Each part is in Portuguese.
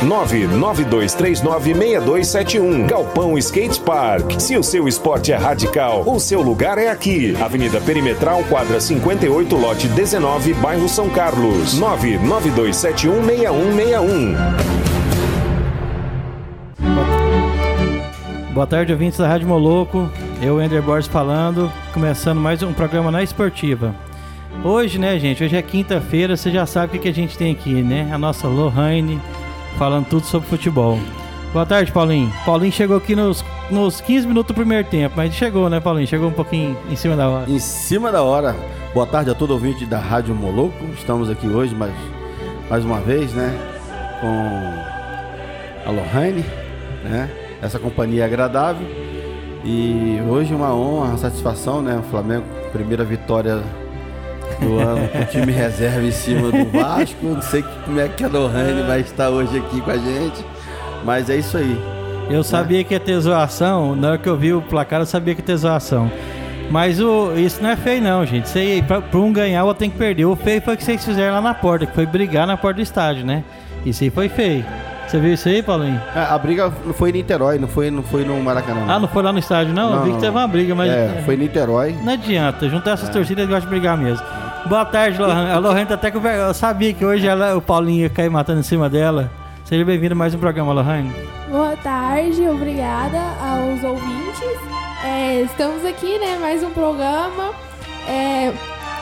992396271. Galpão Skate Park. Se o seu esporte é radical, o seu lugar é aqui. Avenida Perimetral, quadra 58, lote 19, bairro São Carlos. 992716161. Boa tarde, ouvintes da Rádio Moloco. Eu, Ender Borges, falando, começando mais um programa na Esportiva. Hoje, né, gente? Hoje é quinta-feira, você já sabe o que, a gente tem aqui, né? A nossa Lohane falando tudo sobre futebol. Boa tarde, Paulinho. Paulinho chegou aqui nos, nos 15 minutos do primeiro tempo, mas chegou, né, Paulinho? Chegou um pouquinho em cima da hora. Em cima da hora. Boa tarde a todo ouvinte da Rádio Moloco. Estamos aqui hoje mais, mais uma vez, né? Com a Lohane, né? Essa companhia agradável. E hoje uma honra, uma satisfação, né? O Flamengo, primeira vitória do ano com o time reserva em cima do Vasco. Não sei como é que a Lohane vai estar hoje aqui com a gente. Mas é isso aí. Eu sabia que ia ter zoação, na hora que eu vi o placar, eu sabia que ia ter zoação. Mas o, isso não é feio, não, gente. Isso aí, pra, pra um ganhar, o outro tem que perder. O feio foi o que vocês fizeram lá na porta, que foi brigar na porta do estádio, né? Isso aí foi feio. Você viu isso aí, Paulinho? É, a briga não foi em Niterói, não foi, não foi no Maracanã. Ah, não foi lá no estádio, não? eu Não, vi que não. teve uma briga, mas. É, foi em Niterói. Não adianta, juntar essas torcidas gostam de brigar mesmo. Boa tarde, Lohane. A Lohane tá até com Eu sabia que hoje ela, o Paulinho ia cair matando em cima dela. Seja bem-vindo a mais um programa, Lohane. Boa tarde, obrigada aos ouvintes. É, estamos aqui, né? Mais um programa. É,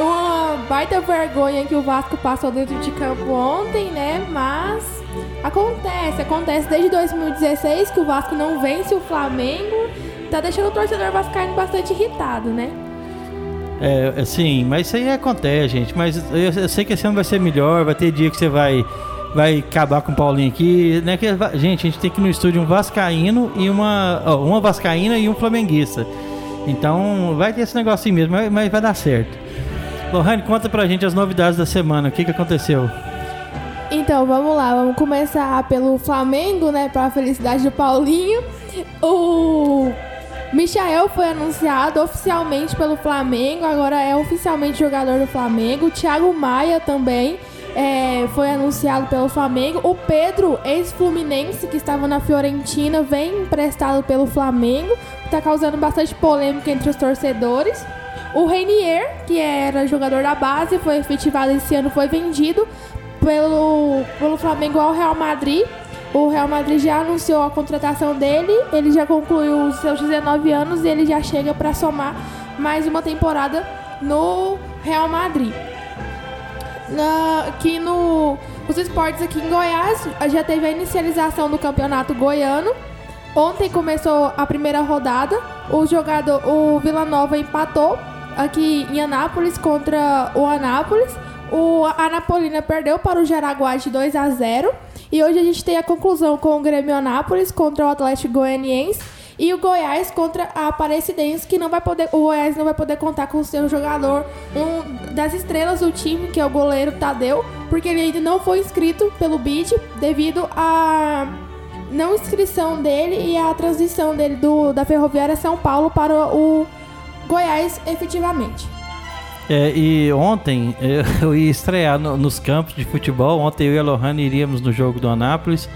uma baita vergonha que o Vasco passou dentro de campo ontem, né? Mas acontece, acontece desde 2016 que o Vasco não vence o Flamengo. Tá deixando o torcedor vascaíno bastante irritado, né? É, assim, mas isso aí acontece, gente. Mas eu, eu sei que esse ano vai ser melhor, vai ter dia que você vai, vai acabar com o Paulinho aqui. Né? Que, gente, a gente tem que ir no estúdio um Vascaíno e uma. ó, uma Vascaína e um Flamenguista. Então vai ter esse negócio assim mesmo, mas, mas vai dar certo. Lohane, conta pra gente as novidades da semana. O que, que aconteceu? Então vamos lá, vamos começar pelo Flamengo, né? Para a felicidade do Paulinho. O Michael foi anunciado oficialmente pelo Flamengo, agora é oficialmente jogador do Flamengo. Thiago Maia também é, foi anunciado pelo Flamengo. O Pedro, ex-fluminense, que estava na Fiorentina, vem emprestado pelo Flamengo. Está causando bastante polêmica entre os torcedores. O Reinier, que era jogador da base, foi efetivado esse ano, foi vendido pelo, pelo Flamengo ao Real Madrid. O Real Madrid já anunciou a contratação dele, ele já concluiu os seus 19 anos e ele já chega para somar mais uma temporada no Real Madrid. Na, aqui no os esportes aqui em Goiás já teve a inicialização do campeonato goiano. Ontem começou a primeira rodada. O jogador, o Vila Nova empatou aqui em Anápolis contra o Anápolis. O Anapolina perdeu para o Jaraguá de 2 a 0. E hoje a gente tem a conclusão com o Grêmio Anápolis contra o Atlético Goianiense e o Goiás contra a Aparecidense, que não vai poder, o Goiás não vai poder contar com o seu jogador, um das estrelas do time, que é o goleiro Tadeu, porque ele ainda não foi inscrito pelo BID devido à não inscrição dele e a transição dele do, da Ferroviária São Paulo para o Goiás efetivamente. É, e ontem eu, ia estrear no- nos campos de futebol. Ontem eu e a Lohane iríamos no jogo do Anápolis.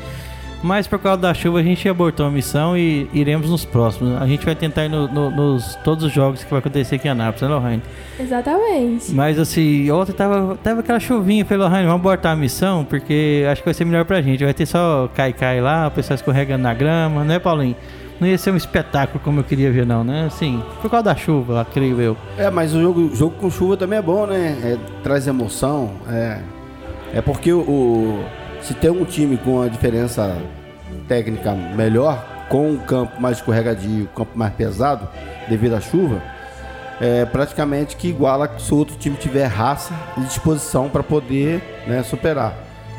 Mas por causa da chuva a gente abortou a missão e iremos nos próximos. A gente vai tentar ir no- no- nos todos os jogos que vai acontecer aqui em Anápolis, né, Lohane? Exatamente. Mas assim, ontem tava, tava aquela chuvinha. Falei, Lohane, vamos abortar a missão porque acho que vai ser melhor pra gente. Vai ter só cai-cai lá, o pessoal escorregando na grama, né, Paulinho? Não ia ser um espetáculo como eu queria ver, não, né? Assim, por causa da chuva, creio eu. É, mas o jogo, jogo com chuva também é bom, né? É, traz emoção. É, é porque o, o- se tem um time com a diferença técnica melhor, com um campo mais escorregadio, campo mais pesado, devido à chuva, é praticamente que iguala se o outro time tiver raça e disposição para poder né, superar.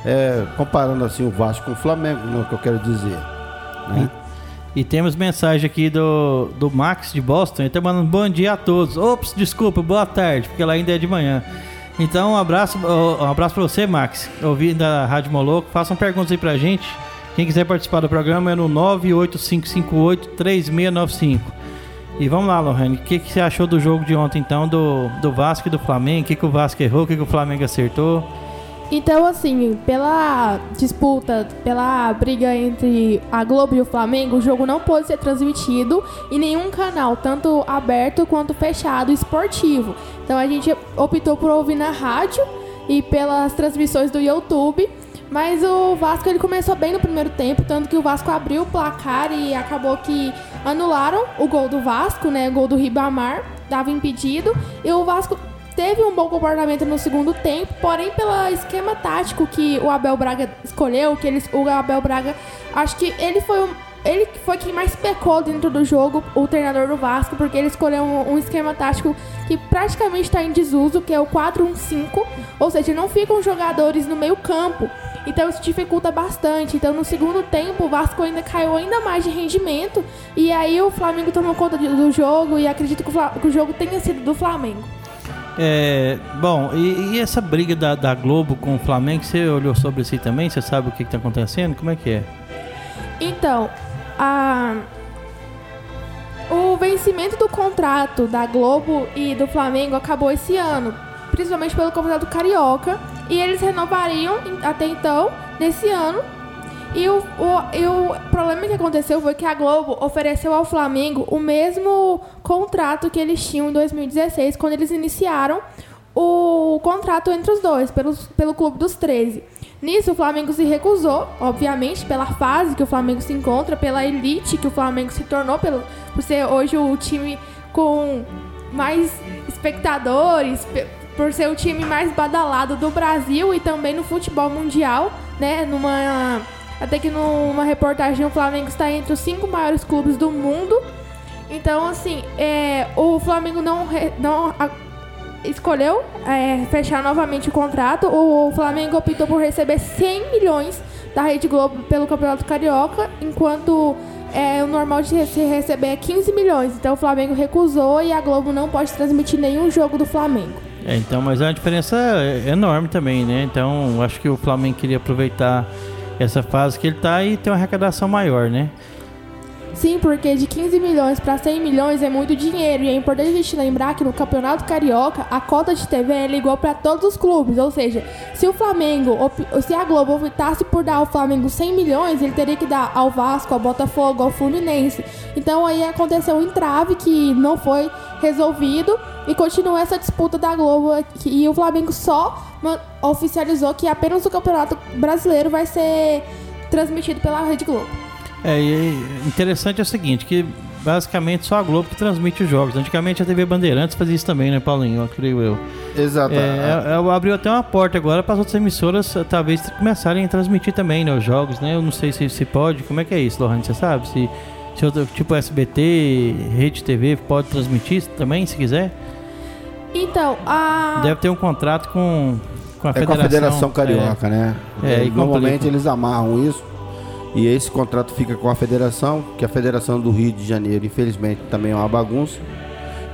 é, comparando assim o Vasco com o Flamengo, não é o que eu quero dizer. Né? E, temos mensagem aqui do, do Max de Boston, ele tá mandando bom dia a todos. Ops, desculpa, boa tarde, porque lá ainda é de manhã. Então, um abraço, um abraço pra você, Max, ouvindo da Rádio Moloco. Façam perguntas aí pra gente. Quem quiser participar do programa é no 98558-3695. E vamos lá, Lohane, o que, que você achou do jogo de ontem, então, do, do Vasco e do Flamengo? O que, que o Vasco errou, o que, que o Flamengo acertou? Então, assim, pela disputa, pela briga entre a Globo e o Flamengo, o jogo não pôde ser transmitido em nenhum canal, tanto aberto quanto fechado esportivo. Então a gente optou por ouvir na rádio e pelas transmissões do YouTube. Mas o Vasco ele começou bem no primeiro tempo, tanto que o Vasco abriu o placar e acabou que anularam o gol do Vasco, né? O gol do Ribamar, dava impedido. E o Vasco teve um bom comportamento no segundo tempo, porém pelo esquema tático que o Abel Braga escolheu, que eles, o Abel Braga, acho que ele foi um, ele foi quem mais pecou dentro do jogo, o treinador do Vasco, porque ele escolheu um, um esquema tático que praticamente está em desuso, que é o 4-1-5, ou seja, não ficam jogadores no meio campo. Então isso dificulta bastante. Então no segundo tempo o Vasco ainda caiu ainda mais de rendimento e aí o Flamengo tomou conta do jogo e acredito que o, que o jogo tenha sido do Flamengo. É, bom, e, e essa briga da, da, Globo com o Flamengo, você olhou sobre isso também? Você sabe o que está acontecendo? Como é que é? Então, a, o vencimento do contrato da Globo e do Flamengo acabou esse ano, principalmente pelo campeonato carioca, e eles renovariam até então, nesse ano, e o, o, e o problema que aconteceu foi que a Globo ofereceu ao Flamengo o mesmo contrato que eles tinham em 2016, quando eles iniciaram o contrato entre os dois, pelos, pelo Clube dos 13. Nisso, o Flamengo se recusou, obviamente, pela fase que o Flamengo se encontra, pela elite que o Flamengo se tornou, pelo, por ser hoje o time com mais espectadores, por ser o time mais badalado do Brasil e também no futebol mundial, né? Numa até que numa reportagem o Flamengo está entre os cinco maiores clubes do mundo. Então, assim, é, o Flamengo não, não a, escolheu é, fechar novamente o contrato. O Flamengo optou por receber 100 milhões da Rede Globo pelo Campeonato Carioca, enquanto é, o normal de receber é 15 milhões. Então o Flamengo recusou e a Globo não pode transmitir nenhum jogo do Flamengo. É, então, mas é uma diferença enorme também, né? Então, acho que o Flamengo queria aproveitar essa fase que ele está e tem uma arrecadação maior, né? Sim, porque de 15 milhões para 100 milhões é muito dinheiro. E é importante a gente lembrar que no Campeonato Carioca, a cota de TV é igual para todos os clubes. Ou seja, se o Flamengo, se a Globo optasse por dar ao Flamengo 100 milhões, ele teria que dar ao Vasco, ao Botafogo, ao Fluminense. Então aí aconteceu um entrave que não foi resolvido e continua essa disputa da Globo. E o Flamengo só oficializou que apenas o Campeonato Brasileiro vai ser transmitido pela Rede Globo. É, e interessante é o seguinte, que basicamente só a Globo que transmite os jogos. Antigamente a TV Bandeirantes fazia isso também, né, Paulinho? Eu creio eu. Exato. É, é, abriu até uma porta agora para as outras emissoras talvez começarem a transmitir também, né, os jogos, né? Eu não sei se, se pode. Como é que é isso, Lohan? Você sabe? Se, se outro, tipo SBT, Rede TV pode transmitir também, se quiser? Então, a... Deve ter um contrato com, com a é Federação. Com a Federação Carioca, é. né? É, e Normalmente eles amarram isso e esse contrato fica com a federação, que a Federação do Rio de Janeiro, infelizmente, também é uma bagunça.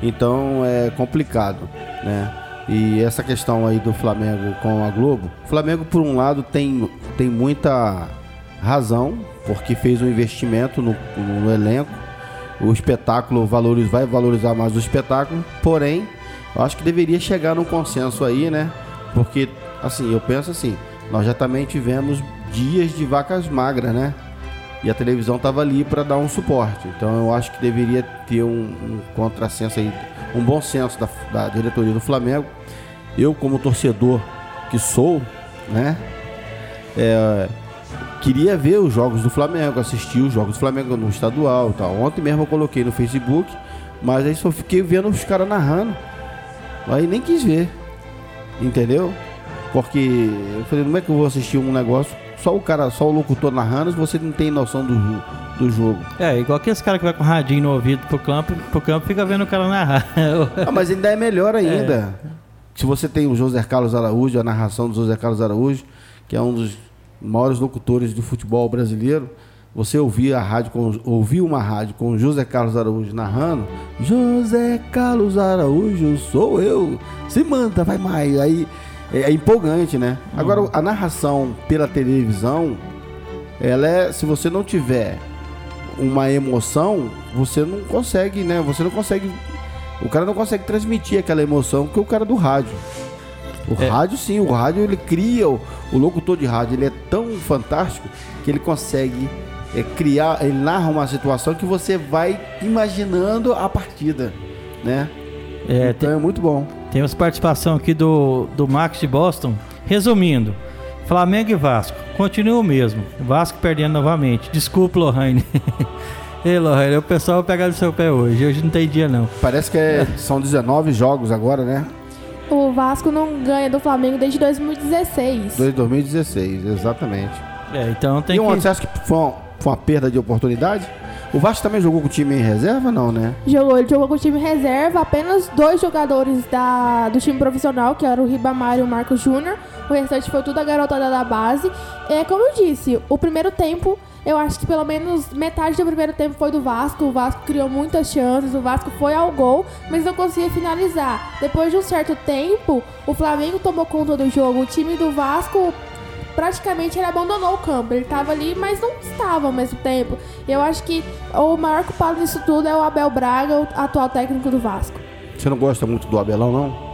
Então é complicado, né? E essa questão aí do Flamengo com a Globo, o Flamengo por um lado tem, tem muita razão, porque fez um investimento no, no elenco. O espetáculo valoriza, vai valorizar mais o espetáculo, porém, eu acho que deveria chegar num consenso aí, né? Porque, assim, eu penso assim, nós já também tivemos dias de vacas magras, né? E a televisão estava ali para dar um suporte. Então eu acho que deveria ter um, um contrassenso aí, um bom senso da, da, diretoria do Flamengo. Eu, como torcedor que sou, né? É, queria ver os jogos do Flamengo, assistir os jogos do Flamengo no estadual tal. Ontem mesmo eu coloquei no Facebook, mas aí só fiquei vendo os caras narrando. Aí nem quis ver. Entendeu? Porque eu falei, como é que eu vou assistir um negócio só o cara, só o locutor narrando, você não tem noção do, do jogo. É, igual aqueles cara que vai com radinho no ouvido pro campo, pro campo fica vendo o cara narrar. ah, mas ainda é melhor ainda. É. Se você tem o José Carlos Araújo, a narração do José Carlos Araújo, que é um dos maiores locutores do futebol brasileiro, você ouvia a rádio com, ouvia uma rádio com José Carlos Araújo narrando, José Carlos Araújo, sou eu. Se manda, vai mais. Aí é, é empolgante, né? Agora a narração pela televisão, ela é, se você não tiver uma emoção, você não consegue, né? Você não consegue o cara não consegue transmitir aquela emoção que o cara do rádio. O é. rádio sim, o rádio ele cria o, o locutor de rádio, ele é tão fantástico que ele consegue é, criar, ele narra uma situação que você vai imaginando a partida, né? É, então tem, é muito bom. Temos participação aqui do, do Max de Boston. Resumindo, Flamengo e Vasco, continua o mesmo. Vasco perdendo novamente. Desculpa, Lohane. Ei, Lohane, o pessoal vai pegar no seu pé hoje. Hoje não tem dia, não. Parece que é, são 19 jogos agora, né? O Vasco não ganha do Flamengo desde 2016. Desde 2016, exatamente. É, então tem e que... E você acha que foi uma, foi uma perda de oportunidade? O Vasco também jogou com o time em reserva, não, né? Jogou, ele jogou com o time em reserva, apenas dois jogadores da, do time profissional, que era o Ribamar e o Marcos Júnior. O restante foi tudo a garotada da base. É, como eu disse, o primeiro tempo, eu acho que pelo menos metade do primeiro tempo foi do Vasco. O Vasco criou muitas chances, o Vasco foi ao gol, mas não conseguia finalizar. Depois de um certo tempo, o Flamengo tomou conta do jogo. O time do Vasco praticamente ele abandonou o campo. Ele estava ali, mas não estava ao mesmo tempo. Eu acho que o maior culpado disso tudo é o Abel Braga, o atual técnico do Vasco. Você não gosta muito do Abelão, não?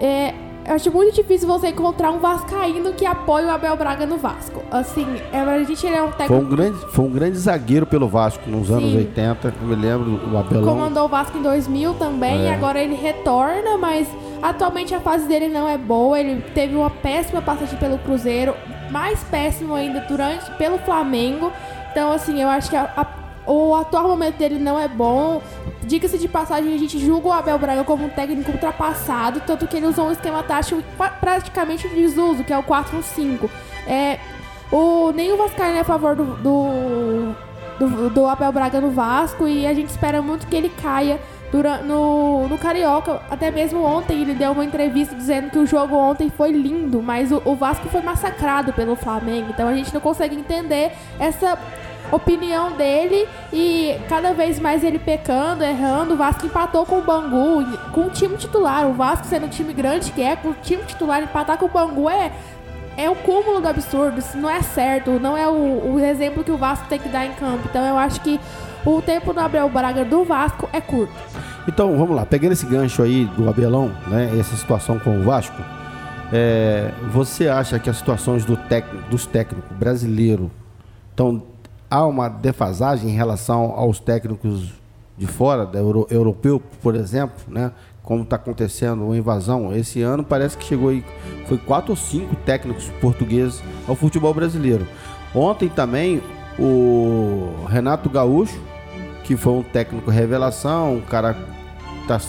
É, eu acho muito difícil você encontrar um vascaíno que apoie o Abel Braga no Vasco. Assim, é, a gente ele é um técnico... Foi um grande, foi um grande zagueiro pelo Vasco nos anos Sim. 80, eu me lembro do Abelão. Comandou o Vasco em 2000 também, é. e agora ele retorna, mas atualmente a fase dele não é boa. Ele teve uma péssima passagem pelo Cruzeiro, mais péssimo ainda durante pelo Flamengo. Então, assim, eu acho que a, a o atual momento dele não é bom. Diga-se de passagem, a gente julga o Abel Braga como um técnico ultrapassado, tanto que ele usou um esquema tático praticamente desuso, que é o 4-1-5. É, o, nem o Vascaíno é a favor do, do, do, do, Abel Braga no Vasco e a gente espera muito que ele caia durante, no, no Carioca. Até mesmo ontem ele deu uma entrevista dizendo que o jogo ontem foi lindo, mas o, o Vasco foi massacrado pelo Flamengo. Então a gente não consegue entender essa opinião dele e cada vez mais ele pecando, errando. O Vasco empatou com o Bangu, com o time titular. O Vasco sendo um time grande que é, com o time titular empatar com o Bangu é é o cúmulo do absurdo, isso não é certo, não é o, o exemplo que o Vasco tem que dar em campo. Então eu acho que o tempo do Abel Braga do Vasco é curto. Então vamos lá, pegando esse gancho aí do Abelão, né, essa situação com o Vasco, é, você acha que as situações do técnico, dos técnicos brasileiros estão há uma defasagem em relação aos técnicos de fora, da Euro, europeu, por exemplo, né? Como está acontecendo uma invasão esse ano, parece que chegou aí, foi quatro ou cinco técnicos portugueses ao futebol brasileiro. Ontem também o Renato Gaúcho, que foi um técnico revelação, um cara está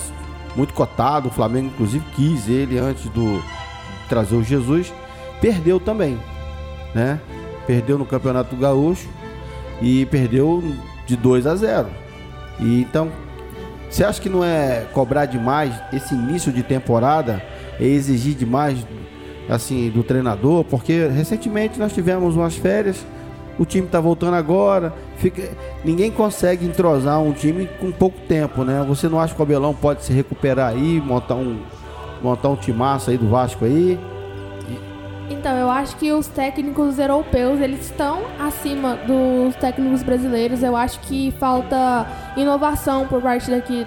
muito cotado, o Flamengo inclusive quis ele antes do trazer o Jesus, perdeu também, né? Perdeu no Campeonato Gaúcho e perdeu de 2 a 0. E então, você acha que não é cobrar demais esse início de temporada, é exigir demais assim do treinador, porque recentemente nós tivemos umas férias, o time está voltando agora, fica, ninguém consegue entrosar um time com pouco tempo, né? Você não acha que o Abelão pode se recuperar aí, montar um montar um timaço aí do Vasco aí? Eu acho que os técnicos europeus, eles estão acima dos técnicos brasileiros. Eu acho que falta inovação por parte daqui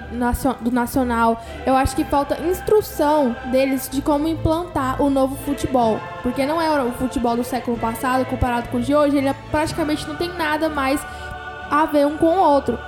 do nacional. Eu acho que falta instrução deles de como implantar o novo futebol. Porque não é o futebol do século passado comparado com o de hoje, ele é praticamente não tem nada mais a ver um com o outro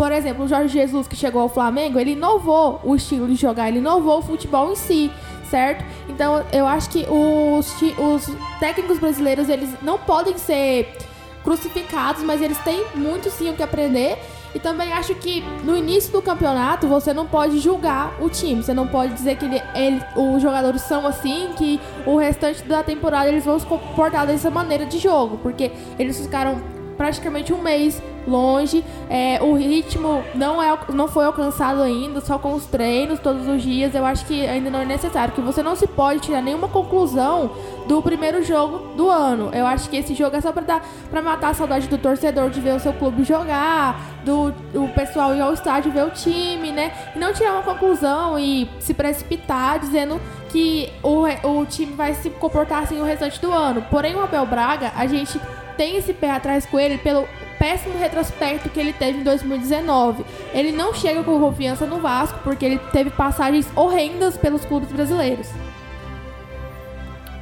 por exemplo, o Jorge Jesus que chegou ao Flamengo, ele inovou o estilo de jogar, ele inovou o futebol em si certo? Então eu acho que os, os técnicos brasileiros eles não podem ser crucificados, mas eles têm muito sim o que aprender. E também acho que no início do campeonato você não pode julgar o time. Você não pode dizer que ele, ele, os jogadores são assim, que o restante da temporada eles vão se comportar dessa maneira de jogo. Porque eles ficaram praticamente um mês longe. É, o ritmo não, é, não foi alcançado ainda, só com os treinos todos os dias. Eu acho que ainda não é necessário, que você não se pode tirar nenhuma conclusão do primeiro jogo do ano. Eu acho que esse jogo é só pra, dar, matar a saudade do torcedor de ver o seu clube jogar, do, do pessoal ir ao estádio ver o time, né? E não tirar uma conclusão e se precipitar dizendo que o, o time vai se comportar assim o restante do ano. Porém, o Abel Braga, a gente tem esse pé atrás com ele pelo péssimo retrospecto que ele teve em 2019. Ele não chega com confiança no Vasco porque ele teve passagens horrendas pelos clubes brasileiros.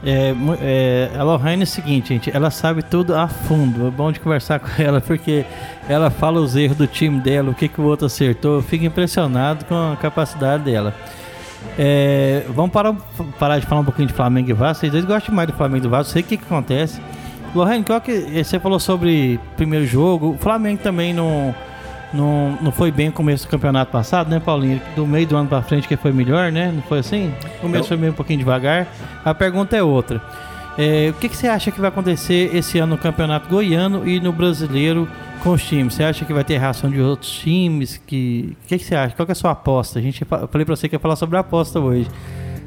É, é, a Lohane é o seguinte, gente, ela sabe tudo a fundo. É bom de conversar com ela porque ela fala os erros do time dela, o que, que o outro acertou. Eu fico impressionado com a capacidade dela. É, vamos parar, parar de falar um pouquinho de Flamengo e Vasco. Vocês dois gostam mais do Flamengo e do Vasco, sei o que, que acontece. Lohane, qual que você falou sobre primeiro jogo? O Flamengo também não, não, não foi bem no começo do campeonato passado, né, Paulinho? Do meio do ano pra frente que foi melhor, né? Não foi assim? O começo Eu... foi meio um pouquinho devagar. A pergunta é outra. É, o que, que você acha que vai acontecer esse ano no campeonato goiano e no brasileiro com os times? Você acha que vai ter reação de outros times? Que... O que, que você acha? Qual que é a sua aposta? A gente, eu falei pra você que ia falar sobre a aposta hoje.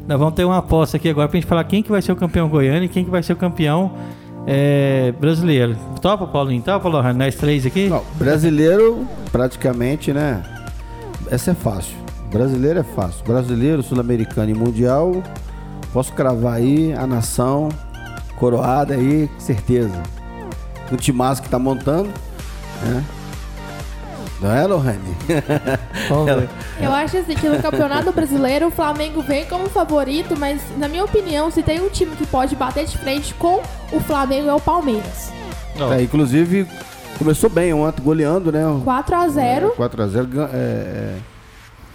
Nós vamos ter uma aposta aqui agora pra gente falar quem que vai ser o campeão goiano e quem que vai ser o campeão é, brasileiro. Topa, Paulinho? Topa, Lohan? Nós três aqui? Não, brasileiro, praticamente, né? Essa é fácil. Brasileiro é fácil. Brasileiro, sul-americano e mundial, posso cravar aí a nação coroada aí, certeza. O timaço que tá montando, né? Não é, Lohane? Eu acho assim que no Campeonato Brasileiro o Flamengo vem como favorito, mas na minha opinião, se tem um time que pode bater de frente com o Flamengo é o Palmeiras. É, inclusive, começou bem ontem, goleando, né? 4x0. É, 4x0. É, é,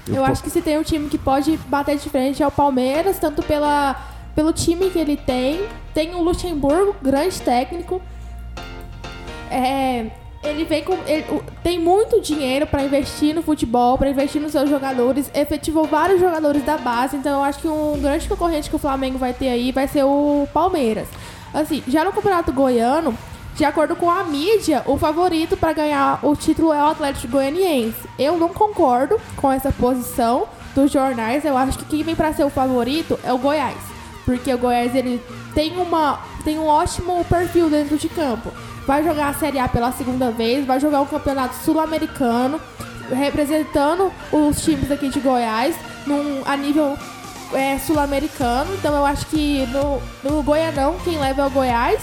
eu, eu acho que se tem um time que pode bater de frente é o Palmeiras, tanto pela, pelo time que ele tem. Tem o Luxemburgo, grande técnico. É, ele vem com. Ele, tem muito dinheiro para investir no futebol, para investir nos seus jogadores. Efetivou vários jogadores da base. Então eu acho que um grande concorrente que o Flamengo vai ter aí vai ser o Palmeiras. Assim, já no Campeonato Goiano, de acordo com a mídia, o favorito para ganhar o título é o Atlético Goianiense. Eu não concordo com essa posição dos jornais. Eu acho que quem vem para ser o favorito é o Goiás. Porque o Goiás ele tem, uma, tem um ótimo perfil dentro de campo vai jogar a Série A pela segunda vez, vai jogar o Campeonato Sul-Americano, representando os times aqui de Goiás num, a nível é, sul-americano. Então eu acho que no, no Goianão quem leva é o Goiás.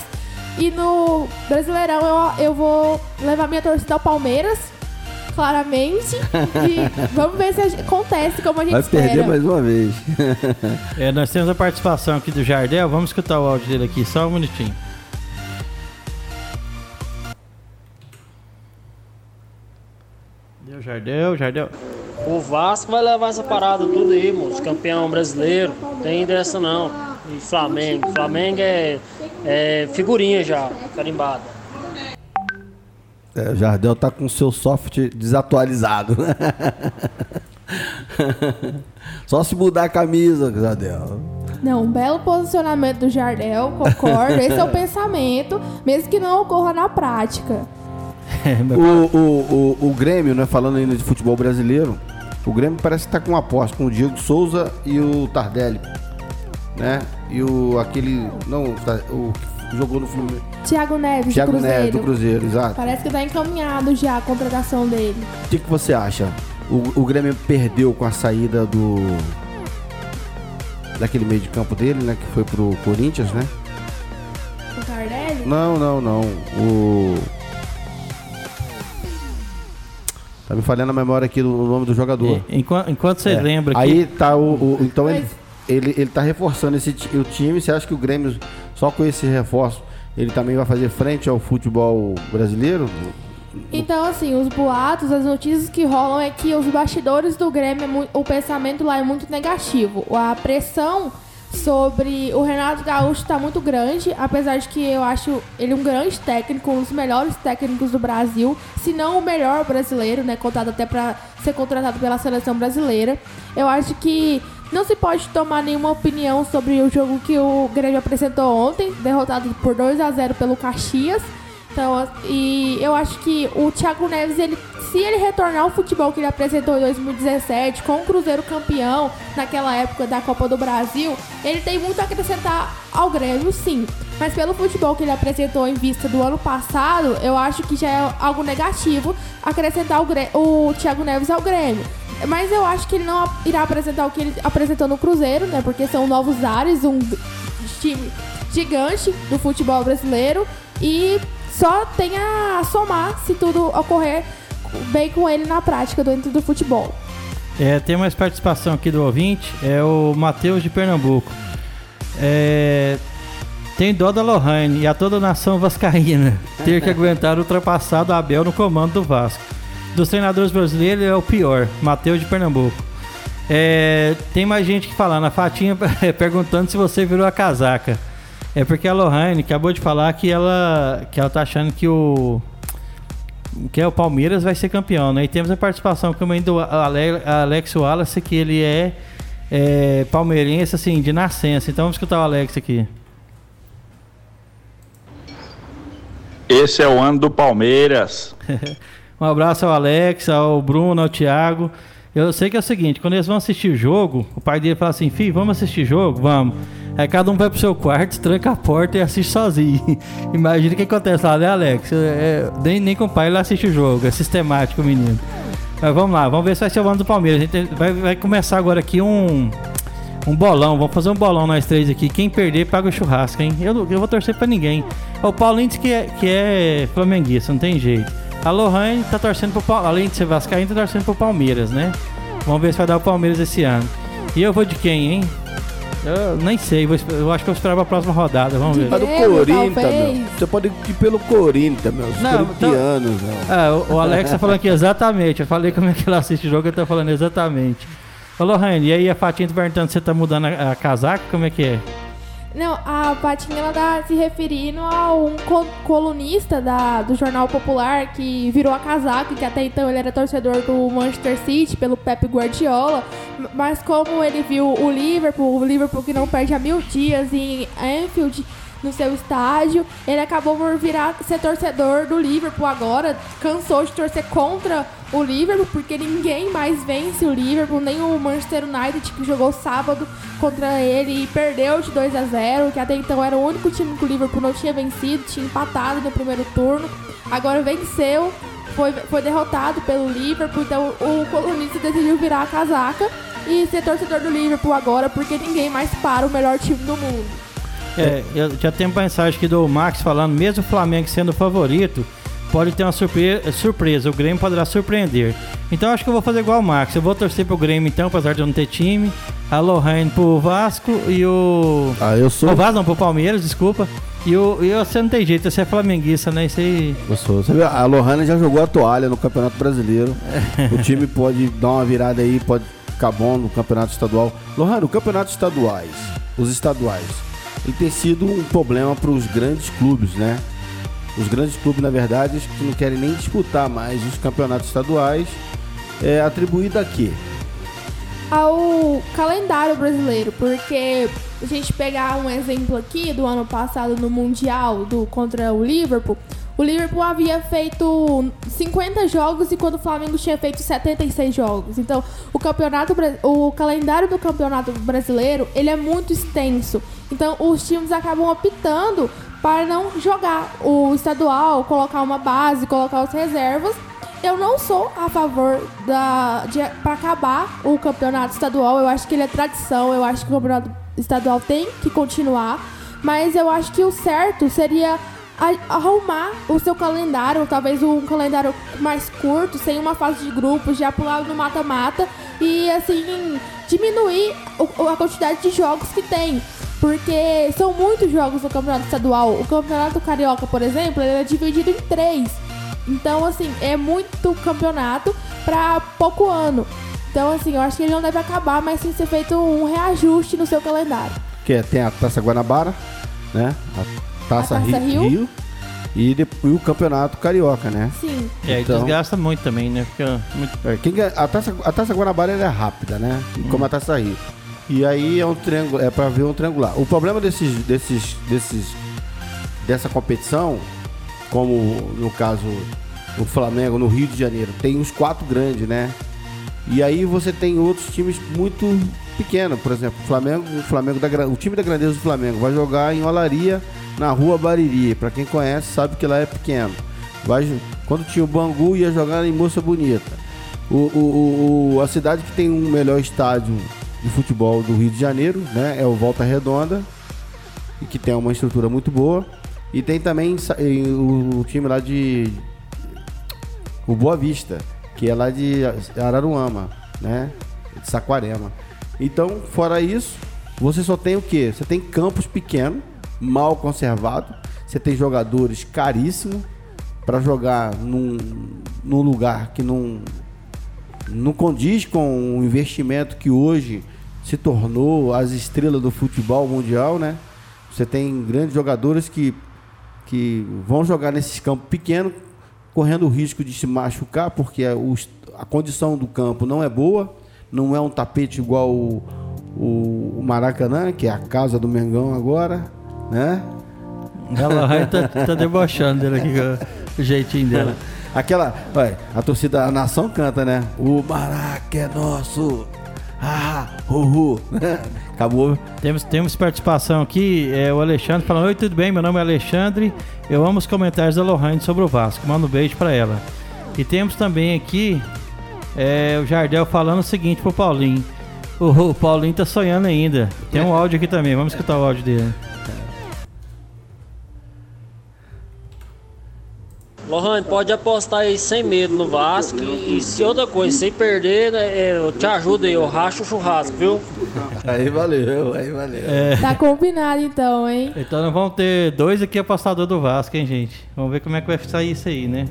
E no Brasileirão eu, eu vou levar minha torcida ao Palmeiras, claramente. E vamos ver se acontece como a gente Vai espera. perder mais uma vez. é, nós temos a participação aqui do Jardel. Vamos escutar o áudio dele aqui, só um minutinho. Jardel, Jardel. O Vasco vai levar essa parada tudo aí, moço. Campeão brasileiro. Tem dessa não. E Flamengo. Flamengo é, é figurinha já, carimbada. É, o Jardel tá com seu software desatualizado. Só se mudar a camisa, Jardel. Não, um belo posicionamento do Jardel, concordo. Esse é o pensamento, mesmo que não ocorra na prática. o, o, o, o Grêmio, né, falando ainda de futebol brasileiro, o Grêmio parece que tá com uma aposta com o Diego Souza e o Tardelli. Né? E o aquele. Não, o que jogou no Fluminense. Thiago Neves, Thiago do Cruzeiro. Neves, do Cruzeiro, exato. Parece que tá encaminhado já a contratação dele. O que, que você acha? O, o Grêmio perdeu com a saída do. Daquele meio de campo dele, né? Que foi pro Corinthians, né? O Tardelli? Não, não, não. O. Tá me falhando a memória aqui do nome do jogador. enquanto, enquanto você é. lembra Aí tá o. o então Mas... ele, ele, ele tá reforçando esse, o time. Você acha que o Grêmio, só com esse reforço, ele também vai fazer frente ao futebol brasileiro? Então, assim, os boatos, as notícias que rolam é que os bastidores do Grêmio, o pensamento lá é muito negativo. A pressão sobre o Renato Gaúcho está muito grande, apesar de que eu acho ele um grande técnico, um dos melhores técnicos do Brasil, se não o melhor brasileiro, né, contado até para ser contratado pela seleção brasileira. Eu acho que não se pode tomar nenhuma opinião sobre o jogo que o Grêmio apresentou ontem, derrotado por 2 a 0 pelo Caxias. Então, e eu acho que o Thiago Neves, ele, se ele retornar ao futebol que ele apresentou em 2017, com o Cruzeiro campeão, naquela época da Copa do Brasil, ele tem muito a acrescentar ao Grêmio, sim. Mas pelo futebol que ele apresentou em vista do ano passado, eu acho que já é algo negativo acrescentar o, Grêmio, o Thiago Neves ao Grêmio. Mas eu acho que ele não irá apresentar o que ele apresentou no Cruzeiro, né? Porque são novos ares, um time gigante do futebol brasileiro. E só tem a somar se tudo ocorrer bem com ele na prática dentro do futebol. É, tem mais participação aqui do ouvinte, é o Matheus de Pernambuco. É, tem dó da Lohane e a toda a nação vascaína ter que aguentar o ultrapassado Abel no comando do Vasco. Dos treinadores brasileiros é o pior, Matheus de Pernambuco. É, tem mais gente que falando, a Fatinha perguntando se você virou a casaca. É porque a Lohane acabou de falar que ela, que ela tá achando que o que é o Palmeiras vai ser campeão, né? E temos a participação também do Alex Wallace, que ele é, é palmeirense, assim, de nascença. Então vamos escutar o Alex aqui. Esse é o ano do Palmeiras. um abraço ao Alex, ao Bruno, ao Thiago. Eu sei que é o seguinte, quando eles vão assistir o jogo, o pai dele fala assim, filho, vamos assistir jogo? Vamos. Aí cada um vai pro seu quarto, tranca a porta e assiste sozinho. Imagina o que acontece lá, né, Alex? É, nem, nem com o pai ele assiste o jogo, é sistemático o menino. Mas vamos lá, vamos ver se vai ser o ano do Palmeiras. A gente vai, vai começar agora aqui um, um bolão. Vamos fazer um bolão nós três aqui. Quem perder paga o churrasco, hein? Eu, eu vou torcer pra ninguém. O Paulinho disse que é, que é flamenguista, não tem jeito. A Lohane tá torcendo pro Palmeiras. Além de ser Vascaíno, tá torcendo pro Palmeiras, né? Vamos ver se vai dar o Palmeiras esse ano. E eu vou de quem, hein? Eu nem sei, eu acho que eu esperava a próxima rodada, vamos ver. Do Corinthians, meu. Você pode ir pelo Corinthians, meu. Os não, corintianos, então, meu. É, o, o Alex tá falando aqui exatamente. Eu falei como é que ela assiste o jogo, ele tá falando exatamente. Ô, Lohane, e aí a Fatinha tá perguntando se você tá mudando a, a casaca, como é que é? Não, a Patinha ela tá se referindo a um colunista da, do Jornal Popular que virou a casaca, que até então ele era torcedor do Manchester City pelo Pep Guardiola, mas como ele viu o Liverpool, o Liverpool que não perde há mil dias em Anfield, no seu estádio. Ele acabou por virar ser torcedor do Liverpool agora. Cansou de torcer contra o Liverpool, porque ninguém mais vence o Liverpool, nem o Manchester United, que jogou sábado contra ele e perdeu de 2 a 0 que até então era o único time que o Liverpool não tinha vencido, tinha empatado no primeiro turno. Agora venceu, foi, foi derrotado pelo Liverpool, então o colunista decidiu virar a casaca e ser torcedor do Liverpool agora, porque ninguém mais para o melhor time do mundo. É, eu já tenho uma mensagem aqui do Max falando, mesmo o Flamengo sendo o favorito, pode ter uma surpresa, surpresa, o Grêmio poderá surpreender. Então acho que eu vou fazer igual o Max, eu vou torcer pro Grêmio então, apesar de eu não ter time. A Lohane pro Vasco e o. Ah, eu sou. O Vasco não, pro Palmeiras, desculpa. E, o, e você não tem jeito, você é flamenguista, né? Isso aí. Eu sou. Você viu, a Lohane já jogou a toalha no Campeonato Brasileiro. o time pode dar uma virada aí, pode ficar bom no Campeonato Estadual. Lohane, o Campeonato Estaduais, os estaduais ele tem sido um problema para os grandes clubes, né? Os grandes clubes, na verdade, que não querem nem disputar mais os campeonatos estaduais, é atribuído a quê? Ao calendário brasileiro, porque a gente pegar um exemplo aqui do ano passado no Mundial do contra o Liverpool, o Liverpool havia feito 50 jogos e quando o Flamengo tinha feito 76 jogos. Então, o campeonato o calendário do Campeonato Brasileiro, ele é muito extenso. Então, os times acabam optando para não jogar o estadual, colocar uma base, colocar os reservas. Eu não sou a favor da para acabar o campeonato estadual. Eu acho que ele é tradição, eu acho que o campeonato estadual tem que continuar, mas eu acho que o certo seria arrumar o seu calendário, talvez um calendário mais curto, sem uma fase de grupos, já pular no mata-mata e assim diminuir a quantidade de jogos que tem. Porque são muitos jogos no campeonato estadual. O campeonato carioca, por exemplo, ele é dividido em três. Então, assim, é muito campeonato para pouco ano. Então, assim, eu acho que ele não deve acabar, mas sim ser feito um reajuste no seu calendário. Que é, tem a Taça Guanabara, né? A Taça, Taça Rio, Rio, e, depois, o Campeonato Carioca, né? Sim. É, então, desgasta muito também, né? Fica muito... É, quem, a, taça, a Taça Guanabara é rápida, né? Hum. Como a Taça Rio. E aí é um triângulo, é para ver um triangular. O problema desses, desses, desses, dessa competição como no caso o Flamengo no Rio de Janeiro, tem os quatro grandes, né? E aí você tem outros times muito pequenos, por exemplo, o Flamengo, o Flamengo da, o time da grandeza do Flamengo vai jogar em Olaria na Rua Bariri. Para quem conhece sabe que lá é pequeno. Vai, quando tinha o Bangu ia jogar em Moça Bonita. O, o, o, a cidade que tem um melhor estádio de futebol do Rio de Janeiro, né, é o Volta Redonda que tem uma estrutura muito boa. E tem também o, time lá de o Boa Vista, que é lá de Araruama, né? De Saquarema. Então, fora isso, você só tem o quê? Você tem campos pequenos, mal conservados, você tem jogadores caríssimos para jogar num, num lugar que não, não condiz com o investimento que hoje se tornou as estrelas do futebol mundial, né? Você tem grandes jogadores que, que vão jogar nesses campos pequenos correndo o risco de se machucar, porque a, condição do campo não é boa, não é um tapete igual o, o, o Maracanã, que é a casa do Mengão agora, né? Ela tá, tá debochando dele aqui com o jeitinho dela. Aquela, olha, a torcida, a nação canta, né? O Maraca é nosso. Ah, uhul. Acabou. Temos, temos participação aqui, é o Alexandre falando: Oi, tudo bem? Meu nome é Alexandre. Eu amo os comentários da Lohane sobre o Vasco. Manda um beijo pra ela. E temos também aqui é, o Jardel falando o seguinte pro Paulinho: o Paulinho tá sonhando ainda. Tem um áudio aqui também, vamos escutar o áudio dele. Lohane, pode apostar aí sem medo no Vasco. E se outra coisa, sem perder, né, é, eu te ajudo aí, eu racho o churrasco, viu? Aí valeu, aí valeu. É. Tá combinado então, hein? Então nós vamos ter dois aqui apostadores do Vasco, hein, gente? Vamos ver como é que vai sair isso aí, né?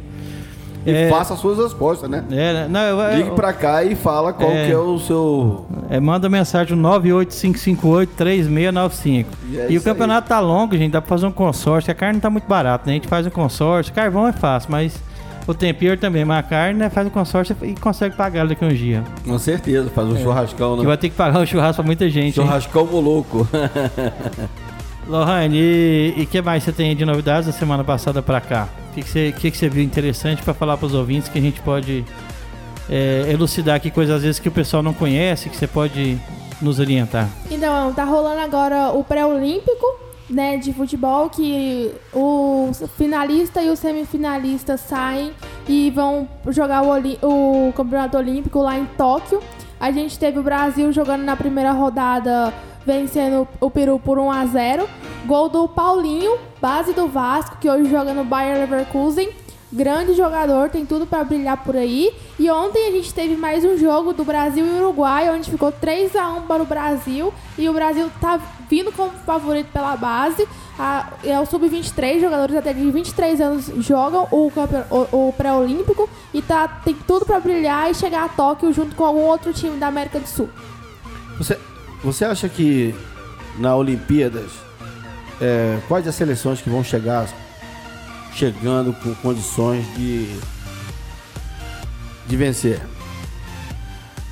E é, faça as suas respostas, né? É, né? não, eu, Ligue pra cá e fala qual é, que é o seu. É, manda mensagem no 985583695. E, é e o campeonato aí. tá longo, gente. Dá pra fazer um consórcio. A carne tá muito barata, né? A gente faz um consórcio. Carvão é fácil, mas o tempero também. Mas a carne, né? Faz um consórcio e consegue pagar daqui a um dia. Com certeza, faz um é. churrascão, né? Que vai ter que pagar um churrasco pra muita gente. Churrascão louco. Lohane, e o que mais você tem de novidades da semana passada para cá? O que, que, você, que, que você viu interessante para falar para os ouvintes que a gente pode é, elucidar aqui coisas às vezes que o pessoal não conhece, que você pode nos orientar? Então, tá rolando agora o pré-olímpico, né, de futebol, que o finalista e o semifinalista saem e vão jogar o, o campeonato olímpico lá em Tóquio. A gente teve o Brasil jogando na primeira rodada vencendo o Peru por 1 a 0. Gol do Paulinho, base do Vasco, que hoje joga no Bayer Leverkusen. Grande jogador, tem tudo para brilhar por aí. E ontem a gente teve mais um jogo do Brasil e Uruguai, onde ficou 3 a 1 para o Brasil. E o Brasil tá vindo como favorito pela base. A, é o sub-23, jogadores até de 23 anos jogam o, o, o pré-olímpico e tá, tem tudo para brilhar e chegar a Tóquio junto com algum outro time da América do Sul. Você, você acha que na Olimpíadas, é, quais as seleções que vão chegar chegando com condições de, de vencer?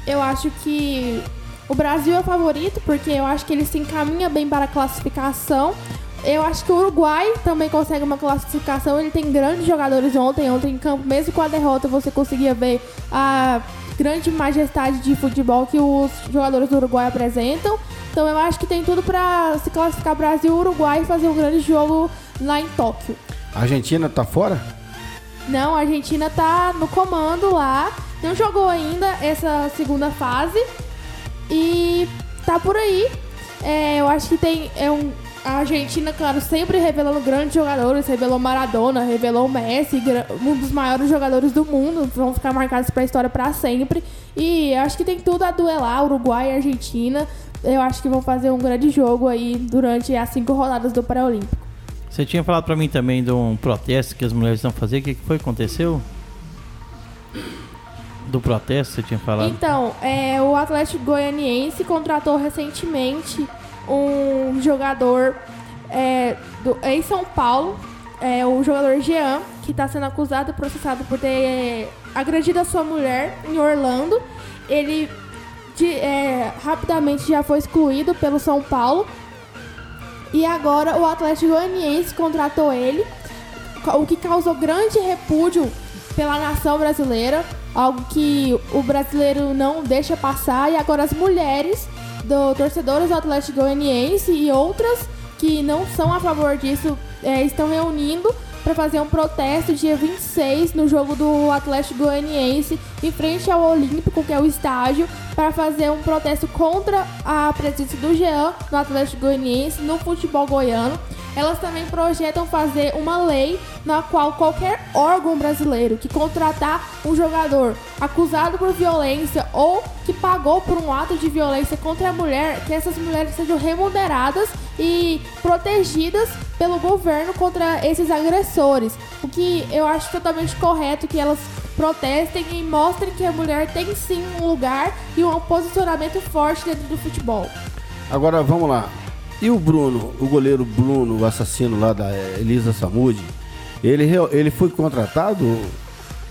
Eu acho que o Brasil é o favorito, porque eu acho que ele se encaminha bem para a classificação. Eu acho que o Uruguai também consegue uma classificação. Ele tem grandes jogadores ontem, ontem em campo, mesmo com a derrota, você conseguia ver a grande majestade de futebol que os jogadores do Uruguai apresentam. Então eu acho que tem tudo para se classificar Brasil e Uruguai e fazer um grande jogo lá em Tóquio. A Argentina tá fora? Não, a Argentina tá no comando lá. Não jogou ainda essa segunda fase. E tá por aí. É, eu acho que tem. É um, a Argentina, claro, sempre revelando grandes jogadores, revelou Maradona, revelou Messi, um dos maiores jogadores do mundo, vão ficar marcados para a história para sempre. E acho que tem tudo a duelar, Uruguai e Argentina. Eu acho que vão fazer um grande jogo aí durante as cinco rodadas do Pré-Olímpico. Você tinha falado para mim também de um protesto que as mulheres vão fazer. O que foi que aconteceu? Do protesto, você tinha falado? Então, é, o Atlético Goianiense contratou recentemente um jogador é, do, é em São Paulo, é, o jogador Jean, que está sendo acusado e processado por ter agredido a sua mulher em Orlando. Ele de, é, rapidamente já foi excluído pelo São Paulo. E agora o Atlético Goianiense contratou ele o que causou grande repúdio pela nação brasileira, algo que o brasileiro não deixa passar, e agora as mulheres do torcedores do Atlético Goianiense e outras que não são a favor disso é, estão reunindo para fazer um protesto dia 26 no jogo do Atlético Goianiense em frente ao Olímpico, que é o estádio, para fazer um protesto contra a presença do Jean no Atlético Goianiense no futebol goiano. Elas também projetam fazer uma lei na qual qualquer órgão brasileiro que contratar um jogador acusado por violência ou que pagou por um ato de violência contra a mulher, que essas mulheres sejam remuneradas e protegidas pelo governo contra esses agressores. O que eu acho totalmente correto que elas protestem e mostrem que a mulher tem sim um lugar e um posicionamento forte dentro do futebol. Agora vamos lá. E o Bruno, o goleiro Bruno, o assassino lá da Elisa Samudi, ele, ele foi contratado?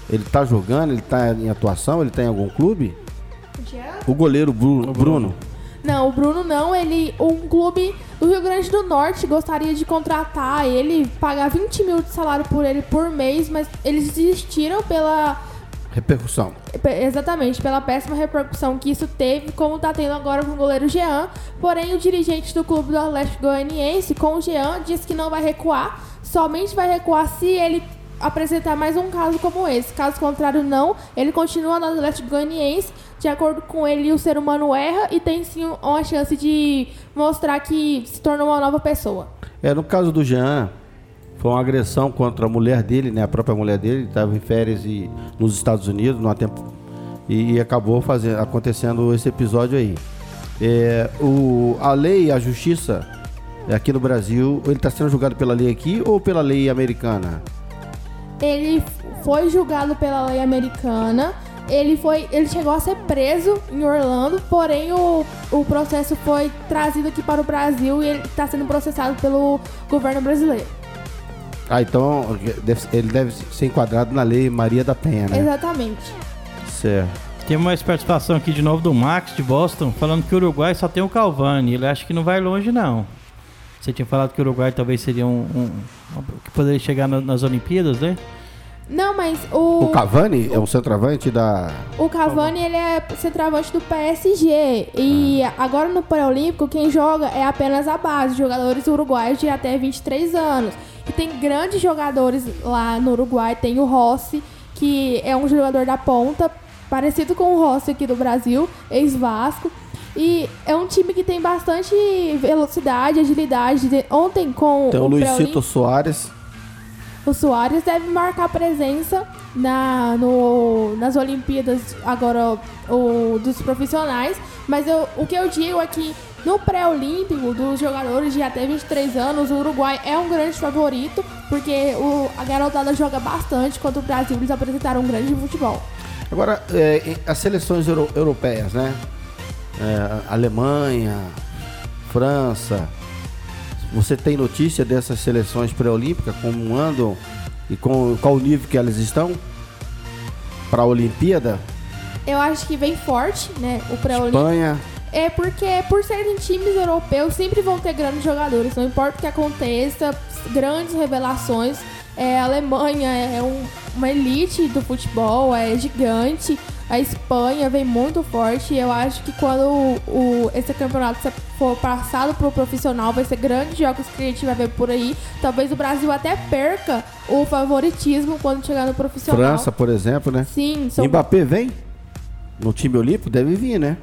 Ele tá jogando? Ele tá em atuação? Ele tá em algum clube? O goleiro Bruno. Bruno. Não, o Bruno não. Ele, um clube do Rio Grande do Norte gostaria de contratar ele, pagar 20 mil de salário por ele por mês, mas eles desistiram pela Repercussão. Exatamente, pela péssima repercussão que isso teve, como está tendo agora com o goleiro Jean. Porém, o dirigente do clube do Atlético Goianiense, com o Jean, disse que não vai recuar, somente vai recuar se ele apresentar mais um caso como esse. Caso contrário, não. Ele continua no Atlético Goianiense. De acordo com ele, o ser humano erra e tem sim uma chance de mostrar que se tornou uma nova pessoa. É, no caso do Jean, foi uma agressão contra a mulher dele, né? A própria mulher dele estava em férias e, nos Estados Unidos, numa tempo, e, e acabou fazendo, acontecendo esse episódio aí. É, o, a lei, a justiça aqui no Brasil, ele está sendo julgado pela lei aqui ou pela lei americana? Ele foi julgado pela lei americana. Ele foi, ele chegou a ser preso em Orlando, porém o, o processo foi trazido aqui para o Brasil e ele está sendo processado pelo governo brasileiro. Ah, então ele deve ser enquadrado na lei Maria da Penha, né? Exatamente. Certo. Tem mais participação aqui de novo do Max de Boston, falando que o Uruguai só tem o Calvani. Ele acha que não vai longe, não. Você tinha falado que o Uruguai talvez seria um. um que poderia chegar na, nas Olimpíadas, né? Não, mas o. O Cavani é um centroavante da. O Cavani, ele é centroavante do PSG. E ah. agora no Pré-Olímpico, quem joga é apenas a base, jogadores uruguaios de até 23 anos. E tem grandes jogadores lá no Uruguai. Tem o Rossi, que é um jogador da ponta, parecido com o Rossi aqui do Brasil, ex-Vasco. E é um time que tem bastante velocidade, agilidade. Ontem com tem o, o Luizito Soares o Soares deve marcar presença na, no, nas Olimpíadas agora o, dos profissionais. Mas eu, o que eu digo é que no pré-olímpico dos jogadores de até 23 anos, o Uruguai é um grande favorito, porque o, a garotada joga bastante contra o Brasil. Eles apresentaram um grande futebol. Agora, é, as seleções euro, europeias, né? É, Alemanha, França, você tem notícia dessas seleções pré-olímpicas, como andam e com qual nível que elas estão para a Olimpíada? Eu acho que vem forte, né? O pré-olímpico. Espanha. É porque, por serem times europeus, sempre vão ter grandes jogadores. Não importa o que aconteça, grandes revelações. É, a Alemanha é um, uma elite do futebol, é gigante. A Espanha vem muito forte e eu acho que quando o, o esse campeonato for passado para o profissional, vai ser grandes jogos que a gente vai ver por aí. Talvez o Brasil até perca o favoritismo quando chegar no profissional. França, por exemplo, né? Sim. São... Mbappé vem? No time olímpico? Deve vir, né?